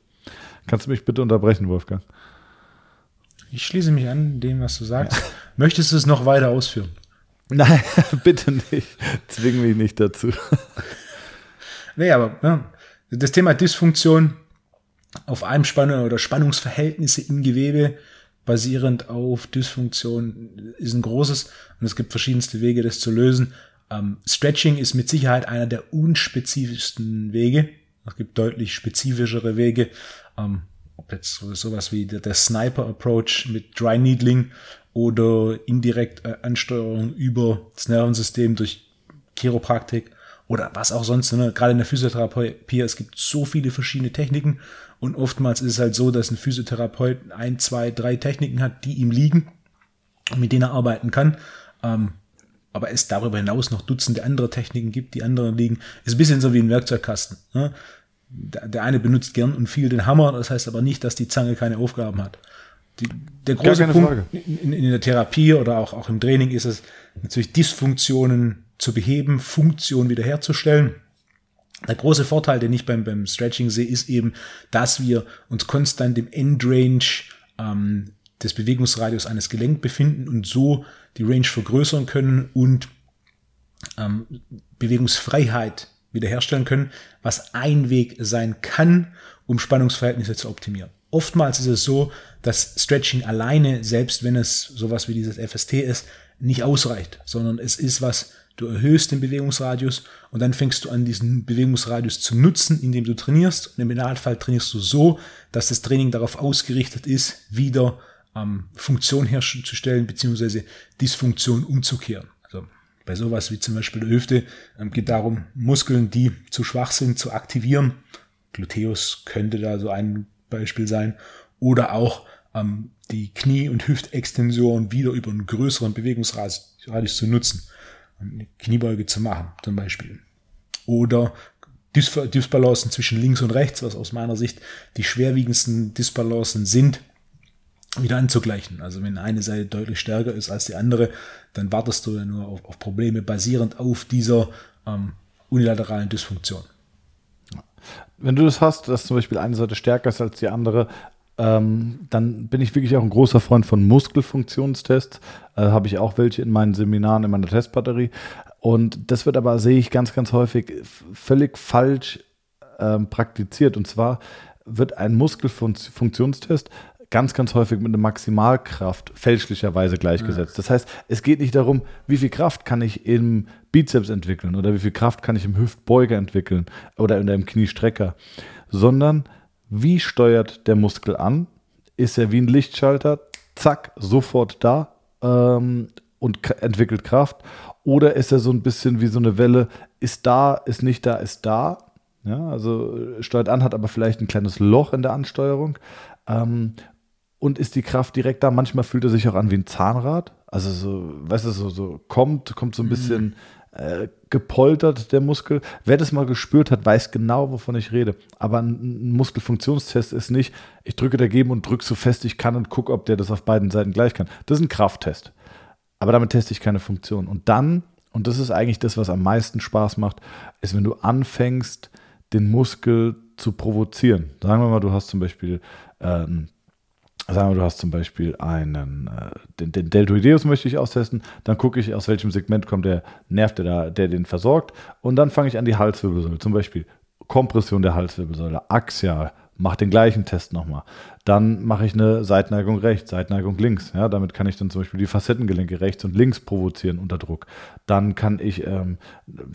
S1: Kannst du mich bitte unterbrechen, Wolfgang?
S2: Ich schließe mich an dem, was du sagst. Möchtest du es noch weiter ausführen?
S1: Nein, bitte nicht. Zwing mich nicht dazu.
S2: Nee, aber ja, das Thema Dysfunktion auf Einspannung oder Spannungsverhältnisse im Gewebe basierend auf Dysfunktion ist ein großes und es gibt verschiedenste Wege, das zu lösen. Ähm, Stretching ist mit Sicherheit einer der unspezifischsten Wege. Es gibt deutlich spezifischere Wege. Ähm, ob jetzt sowas wie der, der Sniper-Approach mit Dry Needling oder indirekt äh, Ansteuerung über das Nervensystem durch Chiropraktik oder was auch sonst, ne? gerade in der Physiotherapie, es gibt so viele verschiedene Techniken und oftmals ist es halt so, dass ein Physiotherapeut ein, zwei, drei Techniken hat, die ihm liegen und mit denen er arbeiten kann. Ähm, aber es darüber hinaus noch Dutzende andere Techniken gibt, die anderen liegen. Ist ein bisschen so wie ein Werkzeugkasten. Ne? Der eine benutzt gern und viel den Hammer, das heißt aber nicht, dass die Zange keine Aufgaben hat. Die, der große Punkt in, in, der Therapie oder auch, auch im Training ist es natürlich Dysfunktionen zu beheben, Funktion wiederherzustellen. Der große Vorteil, den ich beim, beim Stretching sehe, ist eben, dass wir uns konstant im Endrange ähm, des Bewegungsradius eines Gelenks befinden und so die Range vergrößern können und ähm, Bewegungsfreiheit wiederherstellen können, was ein Weg sein kann, um Spannungsverhältnisse zu optimieren. Oftmals ist es so, dass Stretching alleine, selbst wenn es sowas wie dieses FST ist, nicht ausreicht, sondern es ist was, du erhöhst den Bewegungsradius und dann fängst du an, diesen Bewegungsradius zu nutzen, indem du trainierst. Und im Idealfall trainierst du so, dass das Training darauf ausgerichtet ist, wieder ähm, Funktion herzustellen, beziehungsweise Dysfunktion umzukehren. Bei sowas wie zum Beispiel der Hüfte ähm, geht darum, Muskeln, die zu schwach sind, zu aktivieren. Gluteus könnte da so ein Beispiel sein. Oder auch ähm, die Knie- und Hüftextension wieder über einen größeren Bewegungsradius zu nutzen eine Kniebeuge zu machen, zum Beispiel. Oder Dysbalancen zwischen links und rechts, was aus meiner Sicht die schwerwiegendsten Dysbalancen sind, wieder anzugleichen. Also wenn eine Seite deutlich stärker ist als die andere, dann wartest du ja nur auf, auf Probleme basierend auf dieser ähm, unilateralen Dysfunktion.
S1: Wenn du das hast, dass zum Beispiel eine Seite stärker ist als die andere, ähm, dann bin ich wirklich auch ein großer Freund von Muskelfunktionstests. Äh, Habe ich auch welche in meinen Seminaren, in meiner Testbatterie. Und das wird aber, sehe ich ganz, ganz häufig völlig falsch ähm, praktiziert. Und zwar wird ein Muskelfunktionstest ganz, ganz häufig mit einer Maximalkraft fälschlicherweise gleichgesetzt. Ja. Das heißt, es geht nicht darum, wie viel Kraft kann ich im Bizeps entwickeln oder wie viel Kraft kann ich im Hüftbeuger entwickeln oder im Kniestrecker, sondern wie steuert der Muskel an? Ist er wie ein Lichtschalter, zack, sofort da ähm, und entwickelt Kraft? Oder ist er so ein bisschen wie so eine Welle, ist da, ist nicht da, ist da? Ja, also steuert an, hat aber vielleicht ein kleines Loch in der Ansteuerung. Ähm, und ist die Kraft direkt da? Manchmal fühlt er sich auch an wie ein Zahnrad. Also so, weißt du, so, so kommt, kommt so ein bisschen, mhm äh, gepoltert, der Muskel. Wer das mal gespürt hat, weiß genau, wovon ich rede. Aber ein, ein Muskelfunktionstest ist nicht, ich drücke dagegen und drücke so fest ich kann und gucke, ob der das auf beiden Seiten gleich kann. Das ist ein Krafttest. Aber damit teste ich keine Funktion. Und dann, und das ist eigentlich das, was am meisten Spaß macht, ist, wenn du anfängst, den Muskel zu provozieren. Sagen wir mal, du hast zum Beispiel äh, Sagen wir, du hast zum Beispiel einen, äh, den, den Deltoideus möchte ich austesten, dann gucke ich, aus welchem Segment kommt der Nerv, der, da, der den versorgt. Und dann fange ich an die Halswirbelsäule, zum Beispiel Kompression der Halswirbelsäule, axial, mache den gleichen Test nochmal. Dann mache ich eine Seitneigung rechts, Seitneigung links. Ja, damit kann ich dann zum Beispiel die Facettengelenke rechts und links provozieren unter Druck. Dann kann ich, ähm,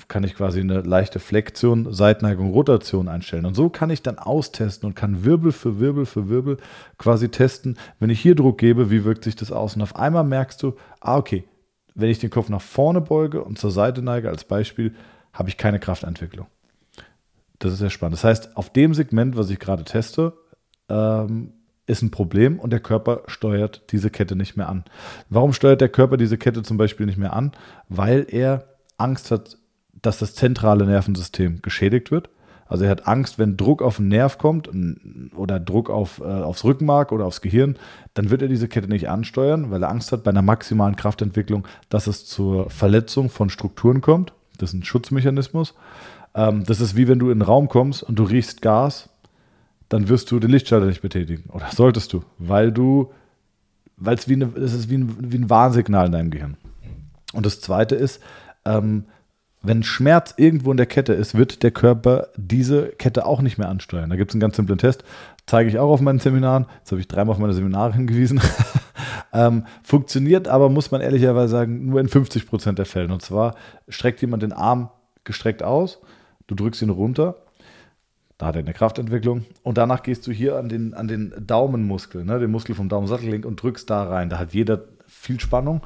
S1: kann ich quasi eine leichte Flexion, Seitneigung, Rotation einstellen. Und so kann ich dann austesten und kann Wirbel für Wirbel für Wirbel quasi testen. Wenn ich hier Druck gebe, wie wirkt sich das aus? Und auf einmal merkst du, ah, okay, wenn ich den Kopf nach vorne beuge und zur Seite neige als Beispiel, habe ich keine Kraftentwicklung. Das ist sehr spannend. Das heißt, auf dem Segment, was ich gerade teste, ähm, ist ein Problem und der Körper steuert diese Kette nicht mehr an. Warum steuert der Körper diese Kette zum Beispiel nicht mehr an? Weil er Angst hat, dass das zentrale Nervensystem geschädigt wird. Also er hat Angst, wenn Druck auf den Nerv kommt oder Druck auf, äh, aufs Rückenmark oder aufs Gehirn, dann wird er diese Kette nicht ansteuern, weil er Angst hat bei einer maximalen Kraftentwicklung, dass es zur Verletzung von Strukturen kommt. Das ist ein Schutzmechanismus. Ähm, das ist wie wenn du in einen Raum kommst und du riechst Gas, dann wirst du den Lichtschalter nicht betätigen. Oder solltest du, weil du, weil es wie, eine, es ist wie ein, wie ein Warnsignal in deinem Gehirn. Und das zweite ist, ähm, wenn Schmerz irgendwo in der Kette ist, wird der Körper diese Kette auch nicht mehr ansteuern. Da gibt es einen ganz simplen Test. zeige ich auch auf meinen Seminaren. Jetzt habe ich dreimal auf meine Seminare hingewiesen. ähm, funktioniert aber, muss man ehrlicherweise sagen, nur in 50 Prozent der Fällen. Und zwar streckt jemand den Arm gestreckt aus, du drückst ihn runter, da hat er eine Kraftentwicklung und danach gehst du hier an den, an den Daumenmuskel, ne, den Muskel vom Daumensattelgelenk und drückst da rein. Da hat jeder viel Spannung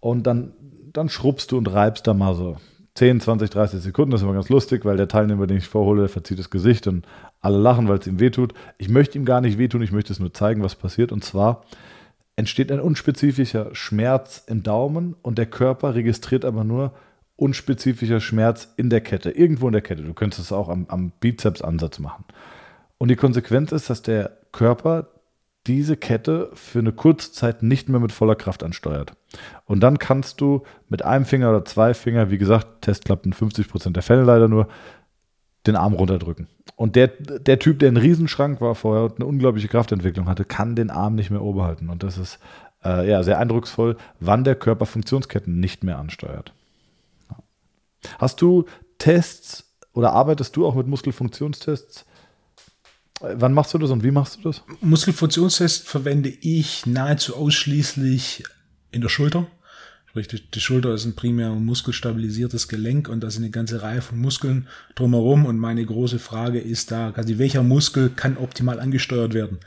S1: und dann, dann schrubbst du und reibst da mal so 10, 20, 30 Sekunden. Das ist immer ganz lustig, weil der Teilnehmer, den ich vorhole, der verzieht das Gesicht und alle lachen, weil es ihm wehtut. Ich möchte ihm gar nicht wehtun, ich möchte es nur zeigen, was passiert. Und zwar entsteht ein unspezifischer Schmerz im Daumen und der Körper registriert aber nur unspezifischer Schmerz in der Kette, irgendwo in der Kette. Du könntest es auch am, am Bizepsansatz machen. Und die Konsequenz ist, dass der Körper diese Kette für eine kurze Zeit nicht mehr mit voller Kraft ansteuert. Und dann kannst du mit einem Finger oder zwei Finger, wie gesagt, Test klappt in 50% der Fälle leider nur, den Arm runterdrücken. Und der, der Typ, der ein Riesenschrank war vorher und eine unglaubliche Kraftentwicklung hatte, kann den Arm nicht mehr oberhalten. Und das ist äh, ja sehr eindrucksvoll, wann der Körper Funktionsketten nicht mehr ansteuert. Hast du Tests oder arbeitest du auch mit Muskelfunktionstests? Wann machst du das und wie machst du das?
S2: Muskelfunktionstest verwende ich nahezu ausschließlich in der Schulter. Sprich, die, Schulter ist ein primär muskelstabilisiertes Gelenk und da sind eine ganze Reihe von Muskeln drumherum. Und meine große Frage ist da, also welcher Muskel kann optimal angesteuert werden?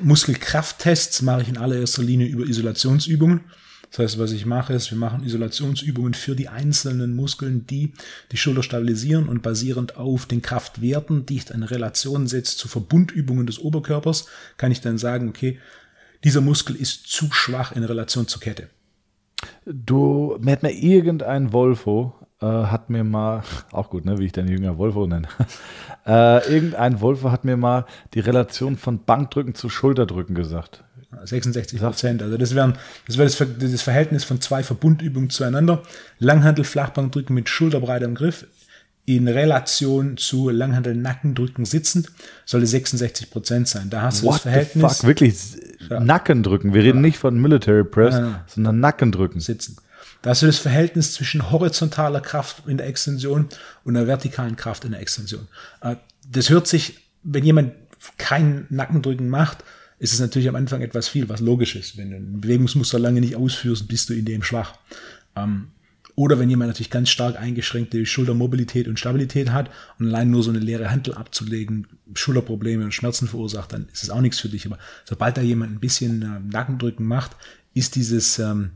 S2: Muskelkrafttests mache ich in allererster Linie über Isolationsübungen. Das heißt, was ich mache, ist, wir machen Isolationsübungen für die einzelnen Muskeln, die die Schulter stabilisieren und basierend auf den Kraftwerten, die ich dann in Relation setze zu Verbundübungen des Oberkörpers, kann ich dann sagen, okay, dieser Muskel ist zu schwach in Relation zur Kette.
S1: Du, mir hat mir irgendein Wolfo, äh, hat mir mal, auch gut, ne, wie ich den Jünger Wolfo nenne, äh, irgendein Wolfo hat mir mal die Relation von Bankdrücken zu Schulterdrücken gesagt.
S2: 66 Prozent. Also das wären, das wäre das, das, Verhältnis von zwei Verbundübungen zueinander. Langhandel, Flachbankdrücken mit schulterbreitem Griff in Relation zu Langhandel, Nackendrücken sitzend sollte 66 Prozent sein. Da hast du
S1: What
S2: das Verhältnis.
S1: Fuck? Wirklich ja. Nackendrücken. Wir reden ja. nicht von Military Press, ja. sondern Nackendrücken.
S2: Sitzen. Da hast du das Verhältnis zwischen horizontaler Kraft in der Extension und der vertikalen Kraft in der Extension. Äh, das hört sich, wenn jemand kein Nackendrücken macht, ist es natürlich am Anfang etwas viel, was logisch ist. Wenn du ein Bewegungsmuster lange nicht ausführst, bist du in dem schwach. Ähm, oder wenn jemand natürlich ganz stark eingeschränkte Schultermobilität und Stabilität hat und allein nur so eine leere Handel abzulegen, Schulterprobleme und Schmerzen verursacht, dann ist es auch nichts für dich. Aber sobald da jemand ein bisschen äh, Nackendrücken macht, ist dieses ähm,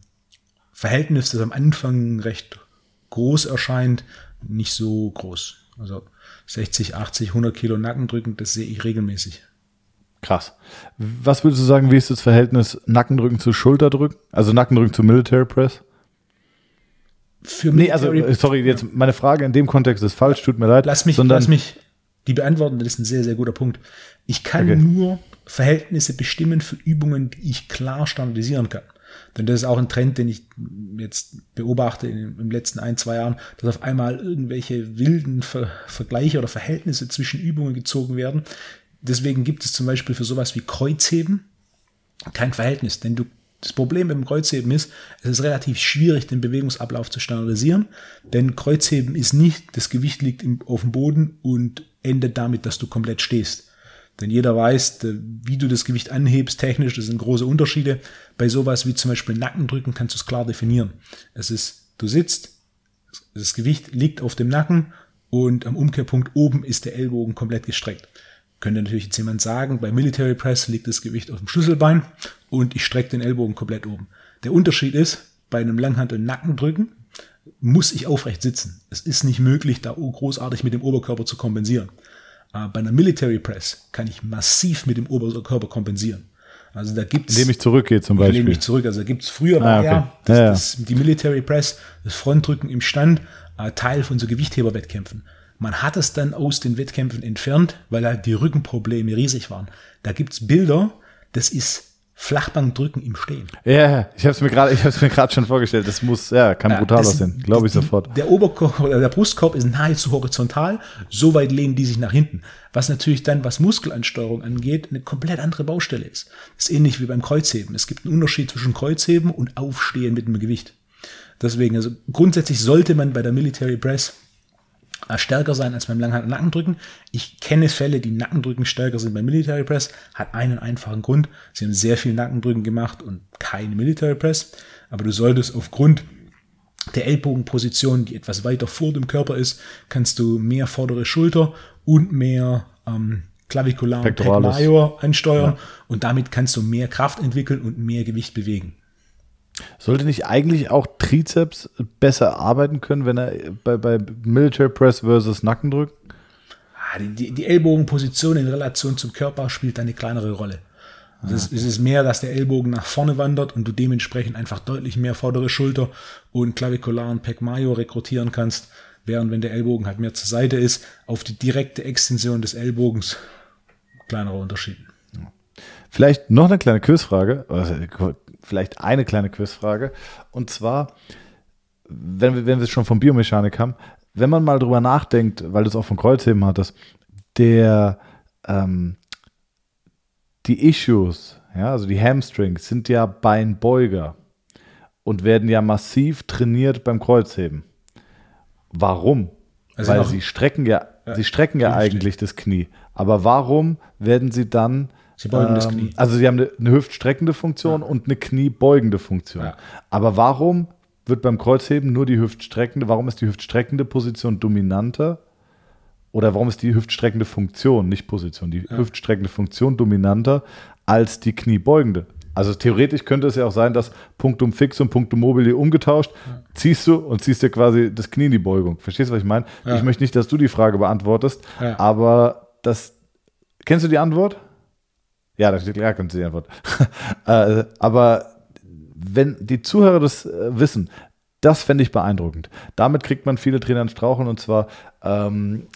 S2: Verhältnis, das am Anfang recht groß erscheint, nicht so groß. Also 60, 80, 100 Kilo Nackendrücken, das sehe ich regelmäßig.
S1: Krass. Was würdest du sagen, wie ist das Verhältnis Nackendrücken zu Schulterdrücken? Also Nackendrücken zu Military Press?
S2: Für nee, also,
S1: sorry, jetzt meine Frage in dem Kontext ist falsch, tut mir leid.
S2: Lass mich, lass mich die beantworten, das ist ein sehr, sehr guter Punkt. Ich kann okay. nur Verhältnisse bestimmen für Übungen, die ich klar standardisieren kann. Denn das ist auch ein Trend, den ich jetzt beobachte in, im letzten ein, zwei Jahren, dass auf einmal irgendwelche wilden Ver Vergleiche oder Verhältnisse zwischen Übungen gezogen werden, Deswegen gibt es zum Beispiel für sowas wie Kreuzheben kein Verhältnis, denn du das Problem beim Kreuzheben ist, es ist relativ schwierig, den Bewegungsablauf zu standardisieren, denn Kreuzheben ist nicht, das Gewicht liegt im, auf dem Boden und endet damit, dass du komplett stehst. Denn jeder weiß, wie du das Gewicht anhebst, technisch, das sind große Unterschiede. Bei sowas wie zum Beispiel Nackendrücken kannst du es klar definieren. Es ist, du sitzt, das Gewicht liegt auf dem Nacken und am Umkehrpunkt oben ist der Ellbogen komplett gestreckt. Könnte natürlich jetzt jemand sagen, bei Military Press liegt das Gewicht auf dem Schlüsselbein und ich strecke den Ellbogen komplett oben. Der Unterschied ist, bei einem Langhantel Nackendrücken muss ich aufrecht sitzen. Es ist nicht möglich, da großartig mit dem Oberkörper zu kompensieren. Aber bei einer Military Press kann ich massiv mit dem Oberkörper kompensieren. Also da gibt's.
S1: Indem ich zurückgehe zum Beispiel. Indem
S2: ich zurück. Also da gibt's früher ah, okay. ja, das, ja, ja. Das, die Military Press, das Frontdrücken im Stand, äh, Teil von so Gewichtheberwettkämpfen. Man hat es dann aus den Wettkämpfen entfernt, weil halt die Rückenprobleme riesig waren. Da gibt's Bilder, das ist Flachbankdrücken im Stehen.
S1: Ja, ich habe es mir gerade, ich habe es mir gerade schon vorgestellt. Das muss, ja, kann brutal das, aussehen, glaube ich
S2: die,
S1: sofort.
S2: Der Oberkorb oder der Brustkorb ist nahezu horizontal, so weit lehnen die sich nach hinten. Was natürlich dann, was Muskelansteuerung angeht, eine komplett andere Baustelle ist. Das ist ähnlich wie beim Kreuzheben. Es gibt einen Unterschied zwischen Kreuzheben und Aufstehen mit dem Gewicht. Deswegen, also grundsätzlich sollte man bei der Military Press stärker sein als beim Langhand- und Nackendrücken. Ich kenne Fälle, die Nackendrücken stärker sind beim Military Press. Hat einen einfachen Grund. Sie haben sehr viel Nackendrücken gemacht und keine Military Press. Aber du solltest aufgrund der Ellbogenposition, die etwas weiter vor dem Körper ist, kannst du mehr vordere Schulter und mehr ähm, Clavikular und
S1: Pectoralis.
S2: Major ansteuern und damit kannst du mehr Kraft entwickeln und mehr Gewicht bewegen.
S1: Sollte nicht eigentlich auch Trizeps besser arbeiten können, wenn er bei, bei Military Press versus Nackendrücken?
S2: Ah, Die, die, die Ellbogenposition in Relation zum Körper spielt eine kleinere Rolle. Also es, es ist mehr, dass der Ellbogen nach vorne wandert und du dementsprechend einfach deutlich mehr vordere Schulter und Clavikular und Pec Major rekrutieren kannst, während wenn der Ellbogen halt mehr zur Seite ist, auf die direkte Extension des Ellbogens kleinerer Unterschied.
S1: Vielleicht noch eine kleine Quizfrage, also vielleicht eine kleine Quizfrage. Und zwar, wenn wir, wenn wir es schon von Biomechanik haben, wenn man mal drüber nachdenkt, weil du es auch von Kreuzheben hattest, der, ähm, die Issues, ja, also die Hamstrings sind ja Beinbeuger und werden ja massiv trainiert beim Kreuzheben. Warum?
S2: Also
S1: weil sie strecken ja, sie strecken ja eigentlich das Knie. Aber warum werden sie dann
S2: Sie beugen das Knie.
S1: Also sie haben eine, eine hüftstreckende Funktion und eine kniebeugende Funktion.
S2: Ja.
S1: Aber warum wird beim Kreuzheben nur die hüftstreckende, warum ist die hüftstreckende Position dominanter? Oder warum ist die hüftstreckende Funktion, nicht Position, die hüftstreckende Funktion dominanter als die kniebeugende? Also theoretisch könnte es ja auch sein, dass Punktum fix und Punktum mobile umgetauscht, ziehst du und ziehst dir quasi das Knie in die Beugung. Verstehst du, was ich meine?
S2: Ja.
S1: Ich möchte nicht, dass du die Frage beantwortest,
S2: Ja.
S1: aber das, kennst du die Antwort? Ja, da steht kennst du die Antwort. aber wenn die Zuhörer das äh, wissen, das fände ich beeindruckend. Damit kriegt man viele Trainer ins Straucheln und zwar, ähm,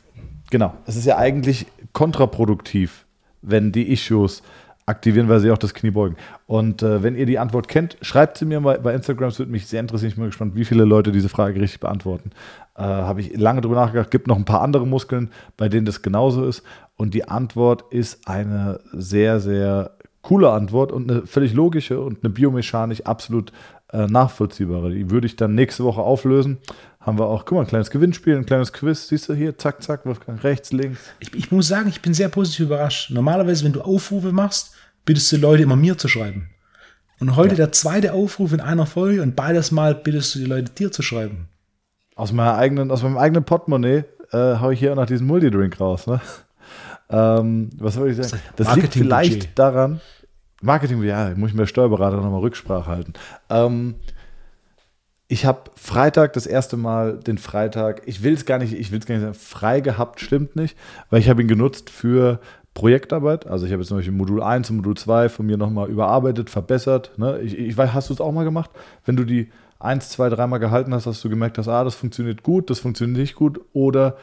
S1: genau, es ist ja eigentlich kontraproduktiv, wenn die Issues aktivieren, weil sie auch das Knie beugen. Und äh, wenn ihr die Antwort kennt, schreibt sie mir mal bei Instagram, es würde mich sehr interessieren. Ich bin mal gespannt, wie viele Leute diese Frage richtig beantworten. Äh, Habe ich lange drüber nachgedacht. Gibt noch ein paar andere Muskeln, bei denen das genauso ist. Und die Antwort ist eine sehr, sehr coole Antwort und eine völlig logische und eine biomechanisch absolut äh, nachvollziehbare. Die würde ich dann nächste Woche auflösen. Haben wir auch, guck mal, ein kleines Gewinnspiel, ein kleines Quiz. Siehst du hier, zack, zack, Wolfgang, rechts, links.
S2: Ich, ich muss sagen, ich bin sehr positiv überrascht. Normalerweise, wenn du Aufrufe machst, bittest du Leute immer mir zu schreiben. Und heute der zweite Aufruf in einer Folge und beides Mal bittest du die Leute dir zu schreiben.
S1: Aus, meiner eigenen, aus meinem eigenen Portemonnaie äh, habe ich hier auch noch diesen Multidrink raus. Ne? Ähm, was soll ich sagen? Das liegt vielleicht daran, Marketing, ja, muss ich mit der Steuerberater nochmal Rücksprache halten. Ähm, ich habe Freitag das erste Mal den Freitag, ich will es gar nicht, ich will es gar nicht sagen, frei gehabt, stimmt nicht, weil ich habe ihn genutzt für Projektarbeit. Also ich habe jetzt zum Beispiel Modul 1 und Modul 2 von mir nochmal überarbeitet, verbessert. Ne? Ich, ich weiß, hast du es auch mal gemacht? Wenn du die 1, 2, 3 Mal gehalten hast, hast du gemerkt, dass ah, das funktioniert gut, das funktioniert nicht gut oder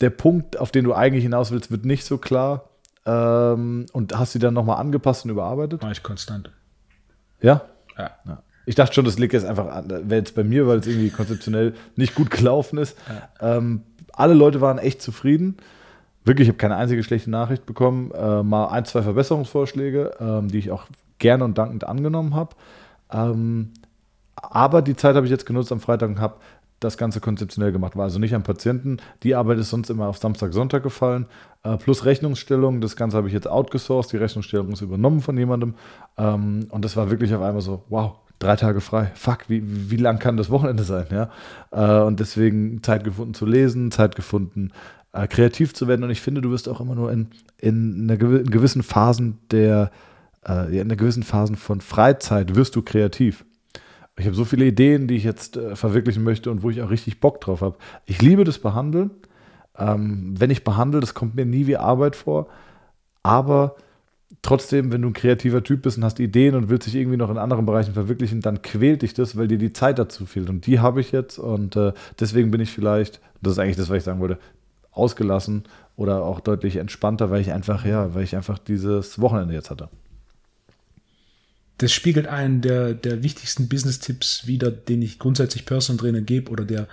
S1: der Punkt, auf den du eigentlich hinaus willst, wird nicht so klar ähm, und hast sie dann nochmal angepasst und überarbeitet?
S2: War ich konstant.
S1: Ja?
S2: Ja.
S1: Ja. Ich dachte schon, das liegt jetzt einfach an, wäre jetzt bei mir, weil es irgendwie konzeptionell nicht gut gelaufen ist. Ähm, alle Leute waren echt zufrieden. Wirklich, ich habe keine einzige schlechte Nachricht bekommen. Äh, mal ein, zwei Verbesserungsvorschläge, ähm, die ich auch gerne und dankend angenommen habe. Ähm, aber die Zeit habe ich jetzt genutzt am Freitag und habe das Ganze konzeptionell gemacht. War also nicht am Patienten. Die Arbeit ist sonst immer auf Samstag, Sonntag gefallen. Äh, plus Rechnungsstellung. Das Ganze habe ich jetzt outgesourced. Die Rechnungsstellung ist übernommen von jemandem. Ähm, und das war wirklich auf einmal so, wow, drei Tage frei. Fuck, wie, wie lang kann das Wochenende sein? Ja? Äh, und deswegen Zeit gefunden zu lesen, Zeit gefunden, äh, kreativ zu werden. Und ich finde, du wirst auch immer nur in, in, einer gewi- in gewissen Phasen der, äh, in einer gewissen Phasen von Freizeit wirst du kreativ. Ich habe so viele Ideen, die ich jetzt äh, verwirklichen möchte und wo ich auch richtig Bock drauf habe. Ich liebe das Behandeln. Ähm, wenn ich behandle, das kommt mir nie wie Arbeit vor. Aber trotzdem, wenn du ein kreativer Typ bist und hast Ideen und willst dich irgendwie noch in anderen Bereichen verwirklichen, dann quält dich das, weil dir die Zeit dazu fehlt. Und die habe ich jetzt. Und äh, deswegen bin ich vielleicht, das ist eigentlich das, was ich sagen wollte, ausgelassen oder auch deutlich entspannter, weil ich einfach, ja, weil ich einfach dieses Wochenende jetzt hatte.
S2: Das spiegelt einen der, der wichtigsten Business-Tipps wider, den ich grundsätzlich Personal Trainer gebe oder der,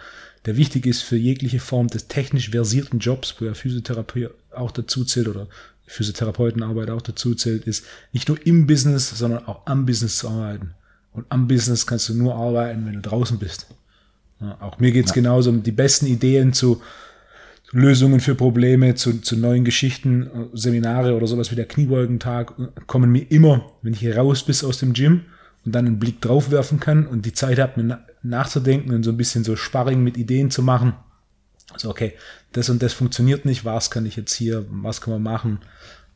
S2: der wichtig ist für jegliche Form des technisch versierten Jobs, wo ja Physiotherapie auch dazu zählt oder Physiotherapeutenarbeit auch dazu zählt, ist nicht nur im Business, sondern auch am Business zu arbeiten. Und am Business kannst du nur arbeiten, wenn du draußen bist. Ja, auch mir geht's genauso, um die besten Ideen zu, Lösungen für Probleme, zu, zu neuen Geschichten, Seminare oder sowas wie der Kniebeugentag kommen mir immer, wenn ich hier raus bis aus dem Gym und dann einen Blick drauf werfen kann und die Zeit habe, mir nachzudenken und so ein bisschen so Sparring mit Ideen zu machen. Also okay, das und das funktioniert nicht, was kann ich jetzt hier, was kann man machen?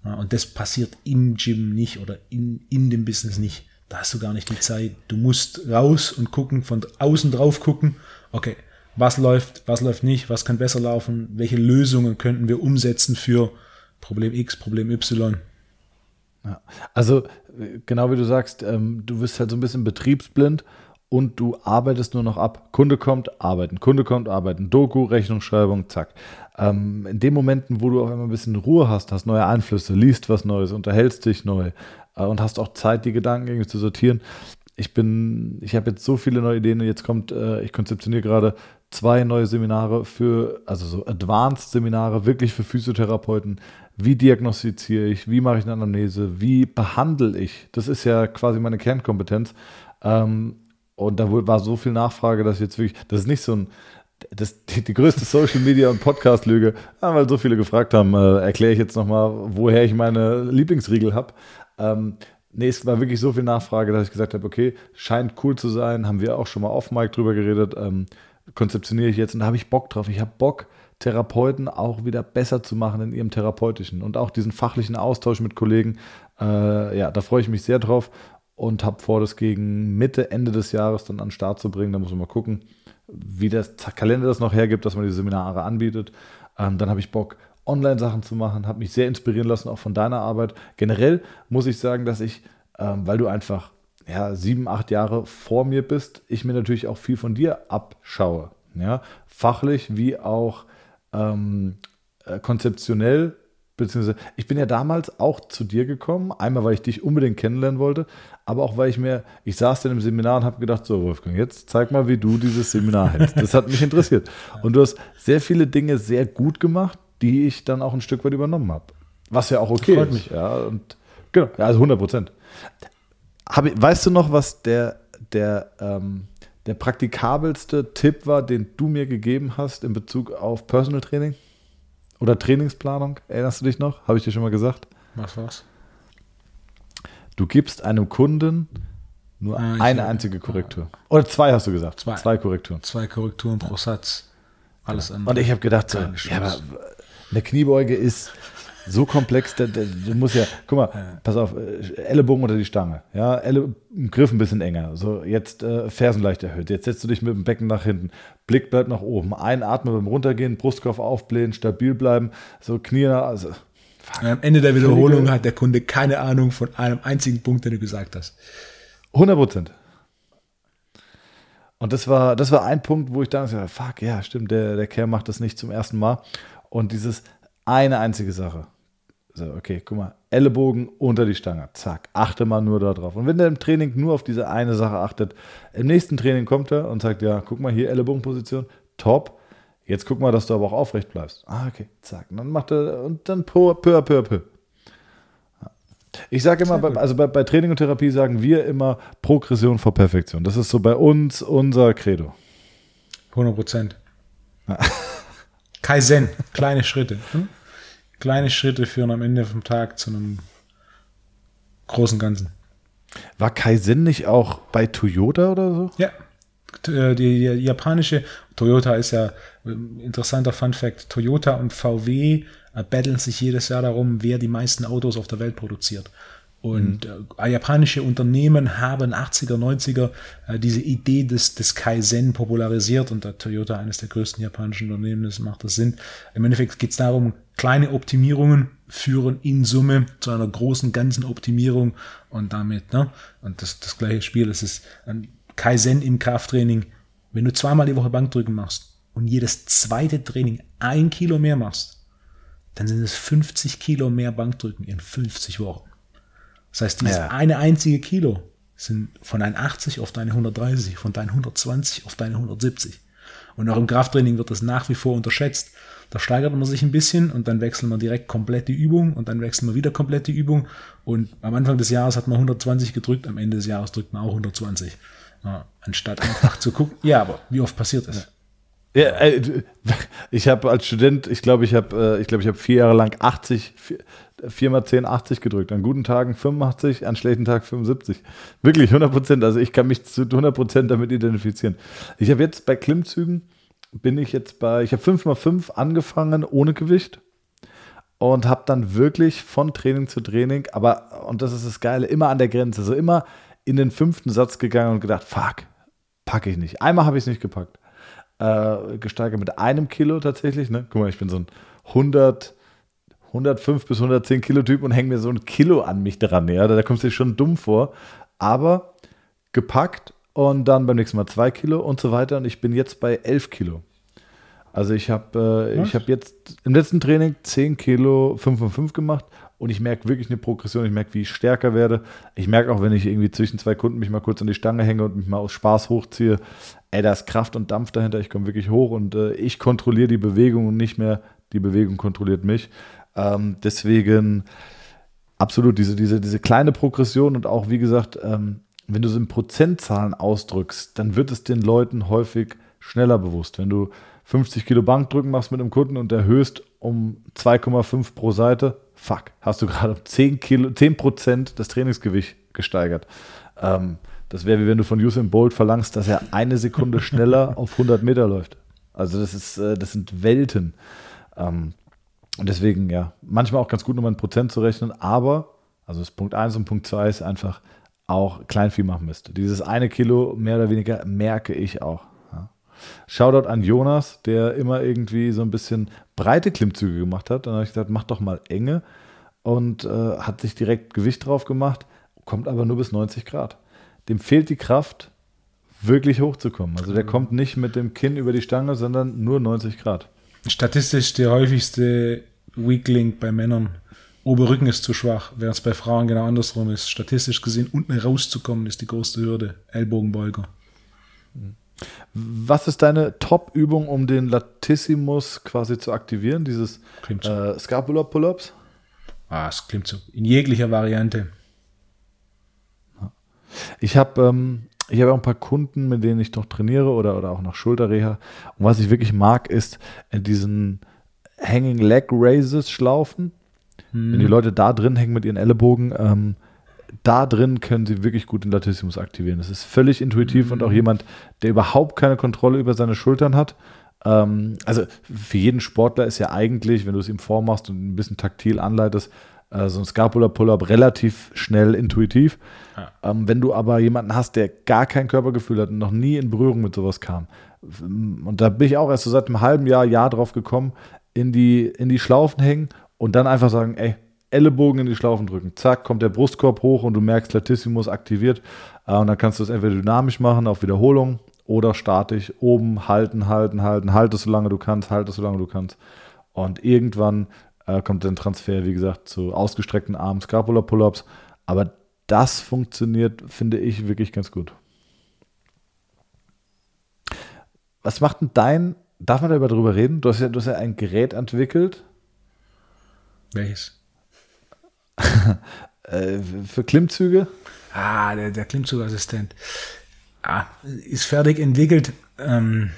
S2: Und das passiert im Gym nicht oder in, in dem Business nicht. Da hast du gar nicht die Zeit. Du musst raus und gucken, von außen drauf gucken, okay, was läuft, was läuft nicht, was kann besser laufen, welche Lösungen könnten wir umsetzen für Problem X, Problem Y.
S1: Ja. Also genau wie du sagst, ähm, du bist halt so ein bisschen betriebsblind und du arbeitest nur noch ab. Kunde kommt, arbeiten, Kunde kommt, arbeiten, Doku, Rechnungsschreibung, zack. Ähm, in den Momenten, wo du auf einmal ein bisschen Ruhe hast, hast neue Einflüsse, liest was Neues, unterhältst dich neu äh, und hast auch Zeit, die Gedanken irgendwie zu sortieren. Ich bin, ich habe jetzt so viele neue Ideen jetzt kommt, äh, ich konzeptioniere gerade zwei neue Seminare für, also so Advanced-Seminare, wirklich für Physiotherapeuten. Wie diagnostiziere ich? Wie mache ich eine Anamnese? Wie behandle ich? Das ist ja quasi meine Kernkompetenz. Ähm, und da war so viel Nachfrage, dass jetzt wirklich, das ist nicht so ein, das, die, die größte Social Media und Podcast-Lüge, ja, weil so viele gefragt haben, äh, erkläre ich jetzt nochmal, woher ich meine Lieblingsriegel habe. Ähm, nee, es war wirklich so viel Nachfrage, dass ich gesagt habe, okay, scheint cool zu sein, haben wir auch schon mal off Mic drüber geredet. Ähm, konzeptioniere ich jetzt und da habe ich Bock drauf. Ich habe Bock, Therapeuten auch wieder besser zu machen in ihrem therapeutischen und auch diesen fachlichen Austausch mit Kollegen. Äh, ja, da freue ich mich sehr drauf und habe vor, das gegen Mitte, Ende des Jahres dann an den Start zu bringen. Da muss man mal gucken, wie der Kalender das noch hergibt, dass man die Seminare anbietet. Ähm, dann habe ich Bock, Online-Sachen zu machen, habe mich sehr inspirieren lassen, auch von deiner Arbeit. Generell muss ich sagen, dass ich, ähm, weil du einfach ja, sieben, acht Jahre vor mir bist, ich mir natürlich auch viel von dir abschaue. Ja? Fachlich wie auch ähm, äh, konzeptionell, beziehungsweise ich bin ja damals auch zu dir gekommen, einmal weil ich dich unbedingt kennenlernen wollte, aber auch weil ich mir, ich saß dann im Seminar und habe gedacht, so Wolfgang, jetzt zeig mal, wie du dieses Seminar hältst. Das hat mich interessiert. Und du hast sehr viele Dinge sehr gut gemacht, die ich dann auch ein Stück weit übernommen habe. Was ja auch okay Freut ist. Mich. Ja, und genau, also 100 Prozent. Hab, weißt du noch, was der, der, ähm, der praktikabelste Tipp war, den du mir gegeben hast in Bezug auf Personal Training? Oder Trainingsplanung? Erinnerst du dich noch? Habe ich dir schon mal gesagt?
S2: Was war's?
S1: Du gibst einem Kunden nur ah, eine einzige Korrektur. Ah. Oder zwei hast du gesagt.
S2: Zwei.
S1: Zwei Korrekturen.
S2: Zwei Korrekturen pro Satz. Alles
S1: ja. andere. Und ich habe gedacht, so, ja, aber eine Kniebeuge ist so komplex, da, da, du musst ja, guck mal, pass auf, äh, Ellenbogen unter die Stange, ja, Elle, Griff ein bisschen enger, so jetzt äh, Fersen leicht erhöht, jetzt setzt du dich mit dem Becken nach hinten, Blick bleibt nach oben, einatmen beim Runtergehen, Brustkorb aufblähen, stabil bleiben, so Knie, also
S2: Am Ende der Wiederholung hat der Kunde keine Ahnung von einem einzigen Punkt, den du gesagt hast.
S1: 100 Prozent. Und das war, das war ein Punkt, wo ich dann gesagt habe, fuck, ja, stimmt, der, der Kerl macht das nicht zum ersten Mal. Und dieses eine einzige Sache. So, okay, guck mal, Ellenbogen unter die Stange, zack, achte mal nur darauf. Und wenn der im Training nur auf diese eine Sache achtet, im nächsten Training kommt er und sagt, ja, guck mal hier, Ellenbogenposition, top. Jetzt guck mal, dass du aber auch aufrecht bleibst. Ah, okay, zack. Und dann macht er, und dann peu, peu, peu, peu. Ich sage immer, bei, also bei, bei, Training und Therapie sagen wir immer Progression vor Perfektion. Das ist so bei uns unser Credo.
S2: 100 Prozent. Ja. Kaizen, kleine Schritte. Hm? Kleine Schritte führen am Ende vom Tag zu einem großen Ganzen.
S1: War Kaizen nicht auch bei Toyota oder so?
S2: Ja. Äh, die, die japanische Toyota ist ja ein äh, interessanter Fun Fact. Toyota und VW äh, battlen sich jedes Jahr darum, wer die meisten Autos auf der Welt produziert. Und mhm. äh, japanische Unternehmen haben 80er, 90er äh, diese Idee des, des Kaizen popularisiert und der Toyota, eines der größten japanischen Unternehmen, das macht das Sinn. Im Endeffekt geht es darum, kleine Optimierungen führen in Summe zu einer großen ganzen Optimierung und damit, ne? Und das, das gleiche Spiel, das ist ein Kaizen im Krafttraining. Wenn du zweimal die Woche Bankdrücken machst und jedes zweite Training ein Kilo mehr machst, dann sind es 50 Kilo mehr Bankdrücken in 50 Wochen. Das heißt, dieses ja. eine einzige Kilo sind von deinen 80 auf deine 130, von deinen 120 auf deine 170. Und auch im Krafttraining wird das nach wie vor unterschätzt. Da steigert man sich ein bisschen und dann wechselt man direkt komplett die Übung und dann wechselt man wieder komplett die Übung. Und am Anfang des Jahres hat man 120 gedrückt, am Ende des Jahres drückt man auch 120. Ja, anstatt einfach zu gucken. Ja, aber wie oft passiert das?
S1: Ja, äh, ich habe als Student, ich glaube, ich habe äh, ich glaube, ich habe vier Jahre lang 80, 4 mal 10, 80 gedrückt. An guten Tagen 85, an schlechten Tagen 75. Wirklich 100 Prozent. Also ich kann mich zu 100 Prozent damit identifizieren. Ich habe jetzt bei Klimmzügen, bin ich jetzt bei, ich habe 5 mal 5 angefangen ohne Gewicht und habe dann wirklich von Training zu Training, aber, und das ist das Geile, immer an der Grenze, so immer in den fünften Satz gegangen und gedacht, fuck, packe ich nicht. Einmal habe ich es nicht gepackt. Äh, gesteigert mit einem Kilo tatsächlich. Ne? Guck mal, ich bin so ein 100, 105 bis 110 Kilo Typ und hänge mir so ein Kilo an mich dran. Ja? Da, da kommst du dir schon dumm vor. Aber gepackt und dann beim nächsten Mal zwei Kilo und so weiter. Und ich bin jetzt bei 11 Kilo. Also ich habe äh, hab jetzt im letzten Training 10 Kilo 5 und 5 gemacht und ich merke wirklich eine Progression. Ich merke, wie ich stärker werde. Ich merke auch, wenn ich irgendwie zwischen zwei Kunden mich mal kurz an die Stange hänge und mich mal aus Spaß hochziehe, ey, da ist Kraft und Dampf dahinter. Ich komme wirklich hoch und äh, ich kontrolliere die Bewegung und nicht mehr die Bewegung kontrolliert mich. Ähm, deswegen absolut diese, diese, diese kleine Progression und auch, wie gesagt, ähm, wenn du es in Prozentzahlen ausdrückst, dann wird es den Leuten häufig schneller bewusst. Wenn du 50 Kilo Bankdrücken machst mit einem Kunden und erhöhst um 2,5 pro Seite, fuck, hast du gerade um 10 Kilo, 10 Prozent das Trainingsgewicht gesteigert. Ähm, das wäre wie wenn du von Usain Bolt verlangst, dass er eine Sekunde schneller auf 100 Meter läuft. Also das ist, äh, das sind Welten. Ähm, und deswegen, ja, manchmal auch ganz gut, nochmal ein Prozent zu rechnen, aber, also das Punkt 1 und Punkt 2 ist einfach auch Kleinvieh machen müsste. Dieses eine Kilo mehr oder weniger merke ich auch. Shoutout an Jonas, der immer irgendwie so ein bisschen breite Klimmzüge gemacht hat. Dann habe ich gesagt, mach doch mal enge und äh, hat sich direkt Gewicht drauf gemacht, kommt aber nur bis 90 Grad. Dem fehlt die Kraft, wirklich hochzukommen. Also der mhm. kommt nicht mit dem Kinn über die Stange, sondern nur 90 Grad.
S2: Statistisch der häufigste Weak Link bei Männern. Oberrücken ist zu schwach, während es bei Frauen genau andersrum ist. Statistisch gesehen, unten rauszukommen, ist die größte Hürde. Ellbogenbeuger.
S1: Was ist deine Top-Übung, um den Latissimus quasi zu aktivieren? Dieses äh, Scapula-Pull-Ups?
S2: Ah, es klingt so. In jeglicher Variante.
S1: Ich habe ähm, ich auch ein paar Kunden, mit denen ich noch trainiere oder, oder auch noch Schulterreha. Und was ich wirklich mag, ist in äh, diesen Hanging Leg Raises Schlaufen. Hm. Wenn die Leute da drin hängen mit ihren Ellenbogen, ähm, da drin können sie wirklich gut den Latissimus aktivieren. Das ist völlig intuitiv mhm. und auch mhm. jemand, der überhaupt keine Kontrolle über seine Schultern hat. Ähm, also für jeden Sportler ist ja eigentlich, wenn du es ihm vormachst und ein bisschen taktil anleitest, äh, so ein Scapula-Pull-Up relativ schnell intuitiv. Ja. Ähm, wenn du aber jemanden hast, der gar kein Körpergefühl hat und noch nie in Berührung mit sowas kam, und da bin ich auch erst so seit einem halben Jahr, Jahr drauf gekommen, in die, in die Schlaufen hängen und dann einfach sagen, ey, Ellenbogen in die Schlaufen drücken. Zack, kommt der Brustkorb hoch und du merkst, Latissimus aktiviert. Äh, und dann kannst du es entweder dynamisch machen auf Wiederholung oder statisch oben halten, halten, halten, halte so lange du kannst, halte so lange du kannst. Und irgendwann äh, kommt dann Transfer, wie gesagt, zu ausgestreckten Armen, Scapula-Pull-Ups. Aber das funktioniert, finde ich, wirklich ganz gut. Was macht denn dein, darf man darüber reden? Du hast ja, du hast ja ein Gerät entwickelt.
S2: Welches?
S1: Äh, für Klimmzüge?
S2: Ah, der, der Klimmzugassistent. Ah, ist fertig entwickelt. Ähm,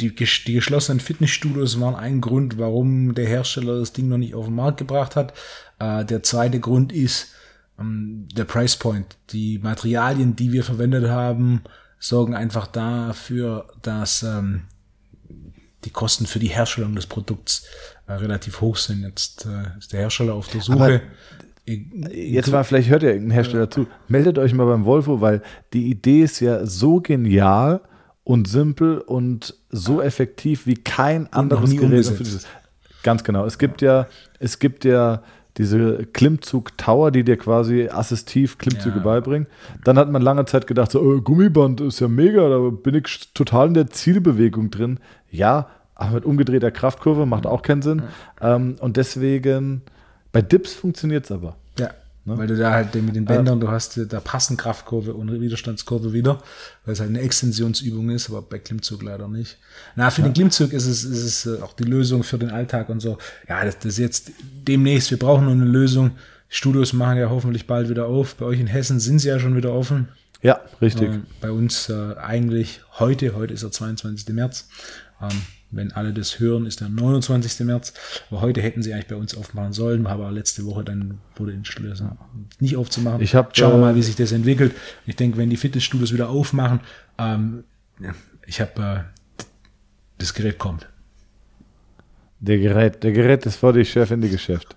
S2: die, die geschlossenen Fitnessstudios waren ein Grund, warum der Hersteller das Ding noch nicht auf den Markt gebracht hat. Äh, der zweite Grund ist ähm, der Price Point. Die Materialien, die wir verwendet haben, sorgen einfach dafür, dass ähm, die Kosten für die Herstellung des Produkts äh, relativ hoch sind. Jetzt äh, ist der Hersteller auf der Suche. Aber
S1: jetzt mal, vielleicht hört ihr irgendein Hersteller zu. Meldet euch mal beim Volvo, weil die Idee ist ja so genial und simpel und so effektiv wie kein anderes Gerät. Ganz genau. Es gibt ja, es gibt ja diese Klimmzug-Tower, die dir quasi assistiv Klimmzüge ja. beibringen. Dann hat man lange Zeit gedacht, so, oh, Gummiband ist ja mega, da bin ich total in der Zielbewegung drin. Ja, aber mit umgedrehter Kraftkurve macht auch keinen Sinn. Ja. Ähm, und deswegen, bei Dips funktioniert es aber.
S2: Ja. Ne? Weil du da halt mit den Bändern, du hast da passen Kraftkurve und Widerstandskurve wieder, weil es halt eine Extensionsübung ist, aber bei Klimmzug leider nicht. Na, für ja. den Klimmzug ist es, ist es äh, auch die Lösung für den Alltag und so. Ja, das, das ist jetzt demnächst, wir brauchen nur eine Lösung. Studios machen ja hoffentlich bald wieder auf. Bei euch in Hessen sind sie ja schon wieder offen.
S1: Ja, richtig.
S2: Ähm, bei uns äh, eigentlich heute, heute ist der 22. März. Ähm, wenn alle das hören, ist der 29. März. Aber heute hätten sie eigentlich bei uns aufmachen sollen, aber letzte Woche dann wurde entschlossen, nicht aufzumachen.
S1: Ich hab,
S2: Schauen wir
S1: äh,
S2: mal, wie sich das entwickelt. Ich denke, wenn die Fitnessstudios wieder aufmachen, ähm, ich habe äh, das Gerät kommt.
S1: Der Gerät, der Gerät ist vor die Chefin die Geschäft.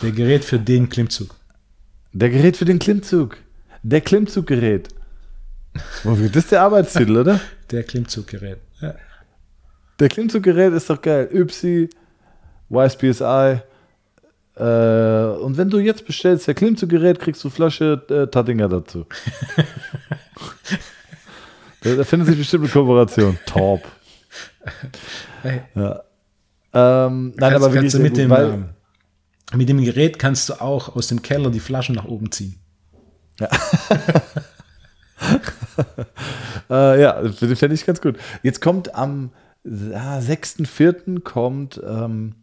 S2: Der Gerät für den Klimmzug.
S1: Der Gerät für den Klimmzug. Der Klimmzuggerät. Das ist der Arbeitstitel, oder?
S2: Der Klimmzuggerät. Ja.
S1: Der Klimmzuggerät ist doch geil. Ypsi, YSPSI. Äh, und wenn du jetzt bestellst, der Klimmzuggerät, kriegst du Flasche äh, Tattinger dazu. da, da findet sich bestimmt eine Kooperation. Top.
S2: Hey,
S1: Ja. Ähm, nein,
S2: kannst,
S1: aber
S2: kannst du mit,
S1: gut,
S2: dem,
S1: weil,
S2: ähm, mit dem Gerät kannst du auch aus dem Keller die Flaschen nach oben ziehen.
S1: Äh, ja, finde ich ganz gut. Jetzt kommt am 6.4. kommt ähm,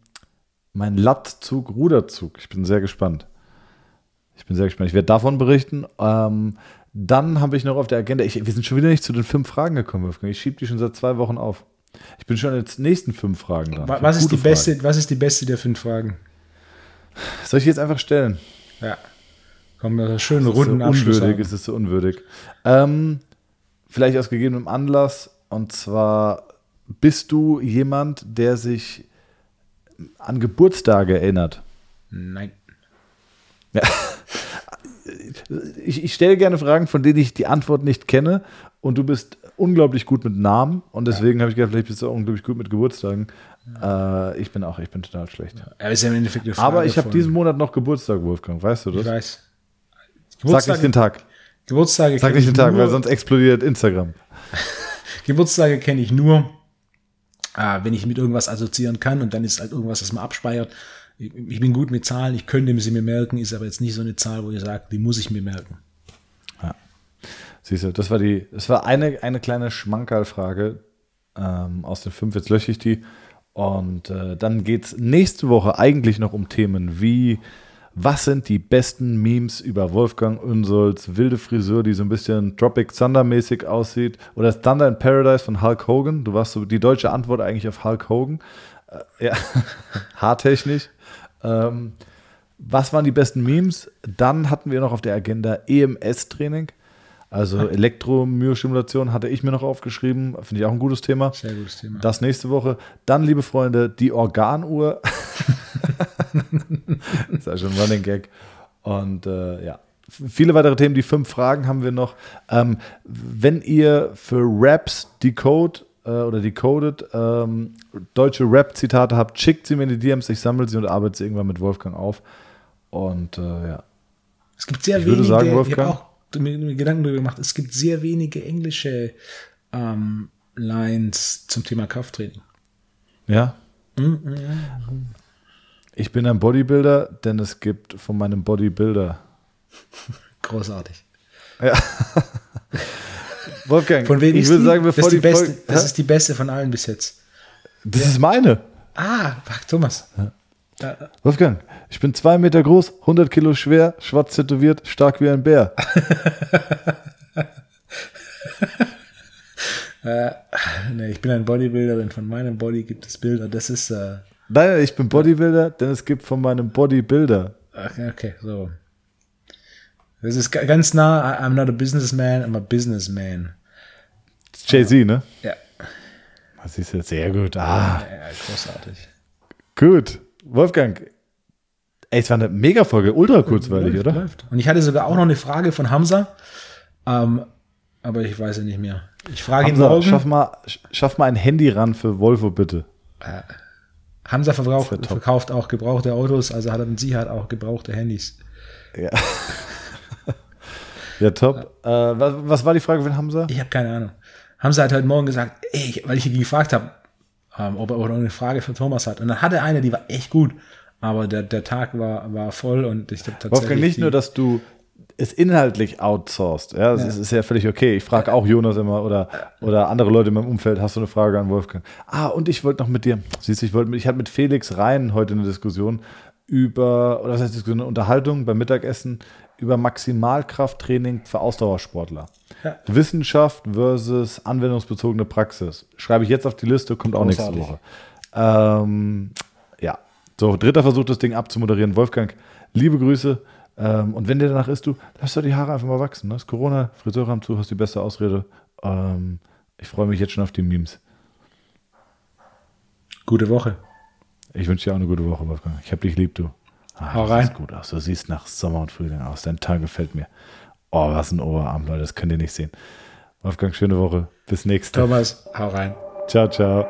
S1: mein Lattzug, Ruderzug. Ich bin sehr gespannt. Ich bin sehr gespannt. Ich werde davon berichten. Ähm, dann habe ich noch auf der Agenda, ich, wir sind schon wieder nicht zu den fünf Fragen gekommen, Wolfgang. Ich schiebe die schon seit zwei Wochen auf. Ich bin schon jetzt nächsten fünf Fragen dran.
S2: Was ist, die
S1: Fragen.
S2: beste, was ist die beste der fünf Fragen?
S1: Soll ich jetzt einfach stellen?
S2: Ja. Komm, ist
S1: so
S2: runden Abschluss.
S1: unwürdig, es ist so unwürdig. Ähm, vielleicht aus gegebenem Anlass. Und zwar bist du jemand, der sich an Geburtstage erinnert.
S2: Nein.
S1: Ich, ich stelle gerne Fragen, von denen ich die Antwort nicht kenne. Und du bist unglaublich gut mit Namen. Und deswegen habe ich gedacht, vielleicht bist du auch unglaublich gut mit Geburtstagen. Äh, ich bin auch, ich bin total schlecht.
S2: Er ja Frage
S1: Aber ich habe diesen Monat noch Geburtstag, Wolfgang. Weißt du
S2: Ich
S1: das?
S2: weiß.
S1: Sag nicht den Tag.
S2: Geburtstage
S1: Sag nicht
S2: ich
S1: den Tag, weil sonst explodiert Instagram.
S2: Geburtstage kenne ich nur, äh, wenn ich mit irgendwas assoziieren kann und dann ist halt irgendwas, das man abspeichert. Ich, ich bin gut mit Zahlen, ich könnte sie mir merken, ist aber jetzt nicht so eine Zahl, wo ich sage, die muss ich mir merken.
S1: Siehst du, das war die, das war eine, eine kleine Schmankerlfrage ähm, aus den fünf, jetzt lösche ich die. Und äh, dann geht es nächste Woche eigentlich noch um Themen wie, was sind die besten Memes über Wolfgang Unsolds wilde Frisur, die so ein bisschen Tropic Thunder mäßig aussieht, oder Thunder in Paradise von Hulk Hogan. Du warst so die deutsche Antwort eigentlich auf Hulk Hogan. Äh, ja, haartechnisch. Ähm, was waren die besten Memes? Dann hatten wir noch auf der Agenda EMS-Training. Also Elektromyostimulation hatte ich mir noch aufgeschrieben. Finde ich auch ein gutes Thema.
S2: Sehr gutes Thema.
S1: Das nächste Woche. Dann, liebe Freunde, die Organuhr. das ist ja schon ein Running Gag. Und äh, ja, viele weitere Themen. Die fünf Fragen haben wir noch. Ähm, wenn ihr für Raps Decode äh, oder Decoded ähm, deutsche Rap-Zitate habt, schickt sie mir in die DMs. Ich sammle sie und arbeite sie irgendwann mit Wolfgang auf. Und äh, ja.
S2: Es gibt sehr
S1: Ich würde
S2: wenige,
S1: sagen,
S2: ich
S1: Wolfgang-
S2: mir, mir Gedanken darüber gemacht, es gibt sehr wenige englische ähm, Lines zum Thema Krafttraining.
S1: Ja. Ich bin ein Bodybuilder, denn es gibt von meinem Bodybuilder.
S2: Großartig.
S1: Wolfgang,
S2: Von wem
S1: ich würde sagen,
S2: das,
S1: bevor
S2: ist die
S1: die,
S2: beste,
S1: Folge.
S2: das ist die beste von allen bis jetzt.
S1: das ist meine.
S2: Ah, fuck, Thomas. Da,
S1: Wolfgang, ich bin zwei Meter groß, 100 Kilo schwer, schwarz tätowiert, stark wie ein Bär.
S2: nee, ich bin ein Bodybuilder, denn von meinem Body gibt es Bilder. Das ist, äh,
S1: Nein, ich bin Bodybuilder, denn es gibt von meinem Bodybuilder.
S2: okay, okay, so. Das ist ga- ganz nah, I'm not a businessman, I'm a businessman.
S1: Jay-Z, ne?
S2: Ja,
S1: Das ist jetzt sehr gut. Ah,
S2: ja großartig.
S1: gut. Wolfgang, ey, es war eine Mega-Folge, ultra kurzweilig,
S2: läuft,
S1: oder?
S2: Läuft. Und ich hatte sogar auch noch eine Frage von Hamza, ähm, aber ich weiß ja nicht mehr. Ich frage ihn
S1: Hamza,
S2: morgen.
S1: schaff mal, schaff mal ein Handy ran für Volvo, bitte.
S2: Hamza verbraucht, verkauft auch gebrauchte Autos, also hat er sie hat auch gebrauchte Handys.
S1: Ja. ja, top. Äh, was, was war die Frage von Hamza?
S2: Ich habe keine Ahnung. Hamza hat heute Morgen gesagt, ey, weil ich ihn gefragt habe, ähm, ob er noch eine Frage für Thomas hat. Und dann hatte er eine, die war echt gut, aber der, der Tag war, war voll und ich habe tatsächlich.
S1: Wolfgang, nicht nur, dass du es inhaltlich outsourced. Ja, das
S2: Ja.
S1: Ist, ist ja völlig okay. Ich frage auch Jonas immer oder, oder andere Leute in meinem Umfeld, hast du eine Frage an Wolfgang? Ah, und ich wollte noch mit dir, siehst du, ich wollte mit, ich hatte mit Felix Rhein heute eine Diskussion über, oder was heißt Diskussion, eine Unterhaltung beim Mittagessen über Maximalkrafttraining für Ausdauersportler.
S2: Ja.
S1: Wissenschaft versus anwendungsbezogene Praxis. Schreibe ich jetzt auf die Liste, kommt auch nächste
S2: Großartig.
S1: Woche. Ähm, so, dritter Versuch, das Ding abzumoderieren. Wolfgang, liebe Grüße. Ähm, und wenn dir danach ist, du, lass doch die Haare einfach mal wachsen. Ne? Das ist Corona, Friseure haben zu, hast die beste Ausrede. Ähm, ich freue mich jetzt schon auf die Memes.
S2: Gute Woche.
S1: Ich wünsche dir auch eine gute Woche, Wolfgang. Ich hab dich lieb, du. Ah,
S2: Hau rein.
S1: siehst gut aus. Du siehst nach Sommer und Frühling aus. Dein Tag gefällt mir. Oh, was ein Oberarm, Leute. Das könnt ihr nicht sehen. Wolfgang, schöne Woche. Bis nächste.
S2: Thomas, hau rein.
S1: Ciao, ciao.